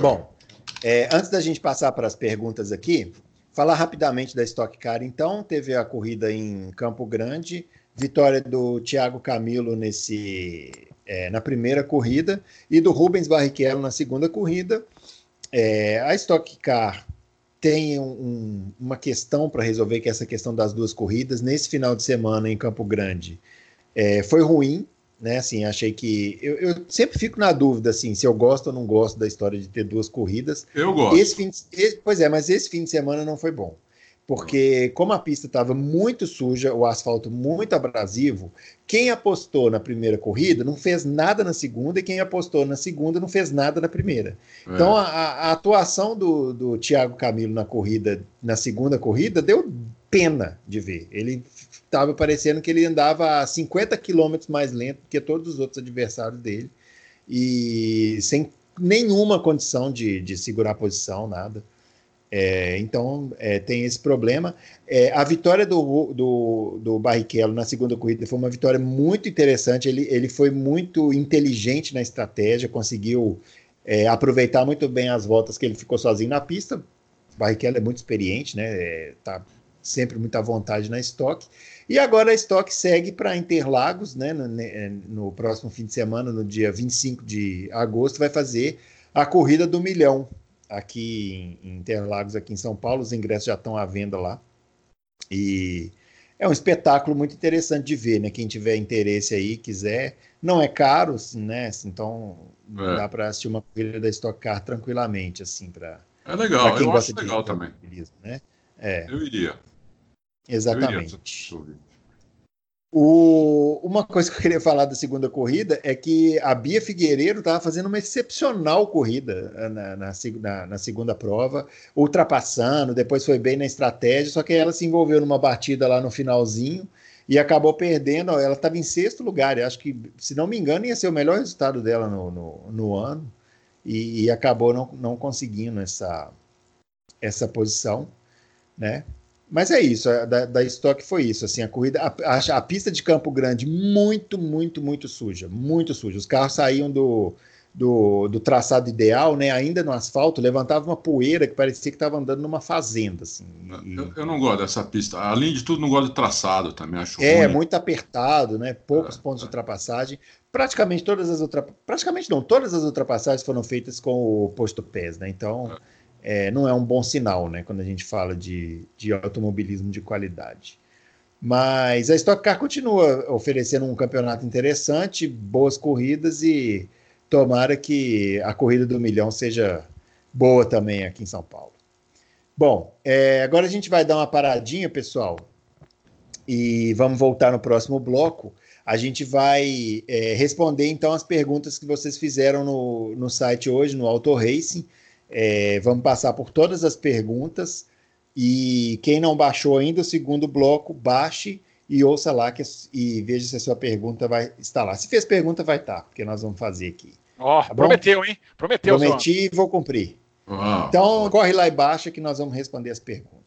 Bom, é, antes da gente passar para as perguntas aqui, falar rapidamente da Stock Car. Então, teve a corrida em Campo Grande, vitória do Thiago Camilo nesse, é, na primeira corrida e do Rubens Barrichello na segunda corrida. É, a Stock Car tem um- um- uma questão para resolver, que é essa questão das duas corridas. Nesse final de semana em Campo Grande, é, foi ruim, né? Assim, achei que eu, eu sempre fico na dúvida assim, se eu gosto ou não gosto da história de ter duas corridas. Eu gosto. Esse fim de, esse- pois é, mas esse fim de semana não foi bom. Porque, como a pista estava muito suja, o asfalto muito abrasivo, quem apostou na primeira corrida não fez nada na segunda, e quem apostou na segunda não fez nada na primeira. É. Então, a, a atuação do, do Thiago Camilo na corrida, na segunda corrida, deu pena de ver. Ele estava parecendo que ele andava a 50 quilômetros mais lento que todos os outros adversários dele, e sem nenhuma condição de, de segurar a posição, nada. É, então, é, tem esse problema. É, a vitória do, do, do Barrichello na segunda corrida foi uma vitória muito interessante. Ele, ele foi muito inteligente na estratégia, conseguiu é, aproveitar muito bem as voltas que ele ficou sozinho na pista. O Barrichello é muito experiente, né? É, tá sempre muito à vontade na estoque. E agora a estoque segue para Interlagos, né? No, no próximo fim de semana, no dia 25 de agosto, vai fazer a corrida do milhão aqui em Interlagos, aqui em São Paulo. Os ingressos já estão à venda lá. E é um espetáculo muito interessante de ver, né? Quem tiver interesse aí, quiser. Não é caro, assim, né? Então É. dá para assistir uma corrida da Stock Car tranquilamente, assim, para É legal, quem eu gosta acho de legal também. né? É, Eu iria. Eu iria. O, uma coisa que eu queria falar da segunda corrida é que a Bia Figueiredo estava fazendo uma excepcional corrida eh, na, na, na- na segunda prova, ultrapassando, depois foi bem na estratégia, só que ela se envolveu numa batida lá no finalzinho e acabou perdendo. Ela estava em sexto lugar, acho que, se não me engano, ia ser o melhor resultado dela no, no, no ano e, e acabou não, não conseguindo essa, essa posição, né? Mas é isso, a- da, da Stock foi isso, assim, a corrida, a, a- a pista de Campo Grande muito, muito, muito suja, muito suja. Os carros saíam do, do, do, traçado ideal, né? Ainda no asfalto, levantava uma poeira que parecia que estava andando numa fazenda. Assim, e... eu, eu, não gosto dessa pista. Além de tudo, não gosto de traçado também, acho É, ruim. muito apertado, né? Poucos é, pontos é. de ultrapassagem. Praticamente todas as ultrapassagens. Praticamente não, todas as ultrapassagens foram feitas com o posto pés, né? Então. É é, não é um bom sinal, né? Quando a gente fala de, de automobilismo de qualidade. Mas a Stock Car continua oferecendo um campeonato interessante, boas corridas e tomara que a corrida do milhão seja boa também aqui em São Paulo. Bom, é, agora a gente vai dar uma paradinha, pessoal, e vamos voltar no próximo bloco. A gente vai é, responder então as perguntas que vocês fizeram no, no site hoje, no Auto Racing. É, vamos passar por todas as perguntas e quem não baixou ainda o segundo bloco, baixe e ouça lá que, e veja se a sua pergunta vai estar lá. Se fez pergunta, vai estar, porque nós vamos fazer aqui. Ó, oh, tá prometeu, hein? Prometeu, Prometi e vou cumprir. Então, corre lá e baixa que nós vamos responder as perguntas.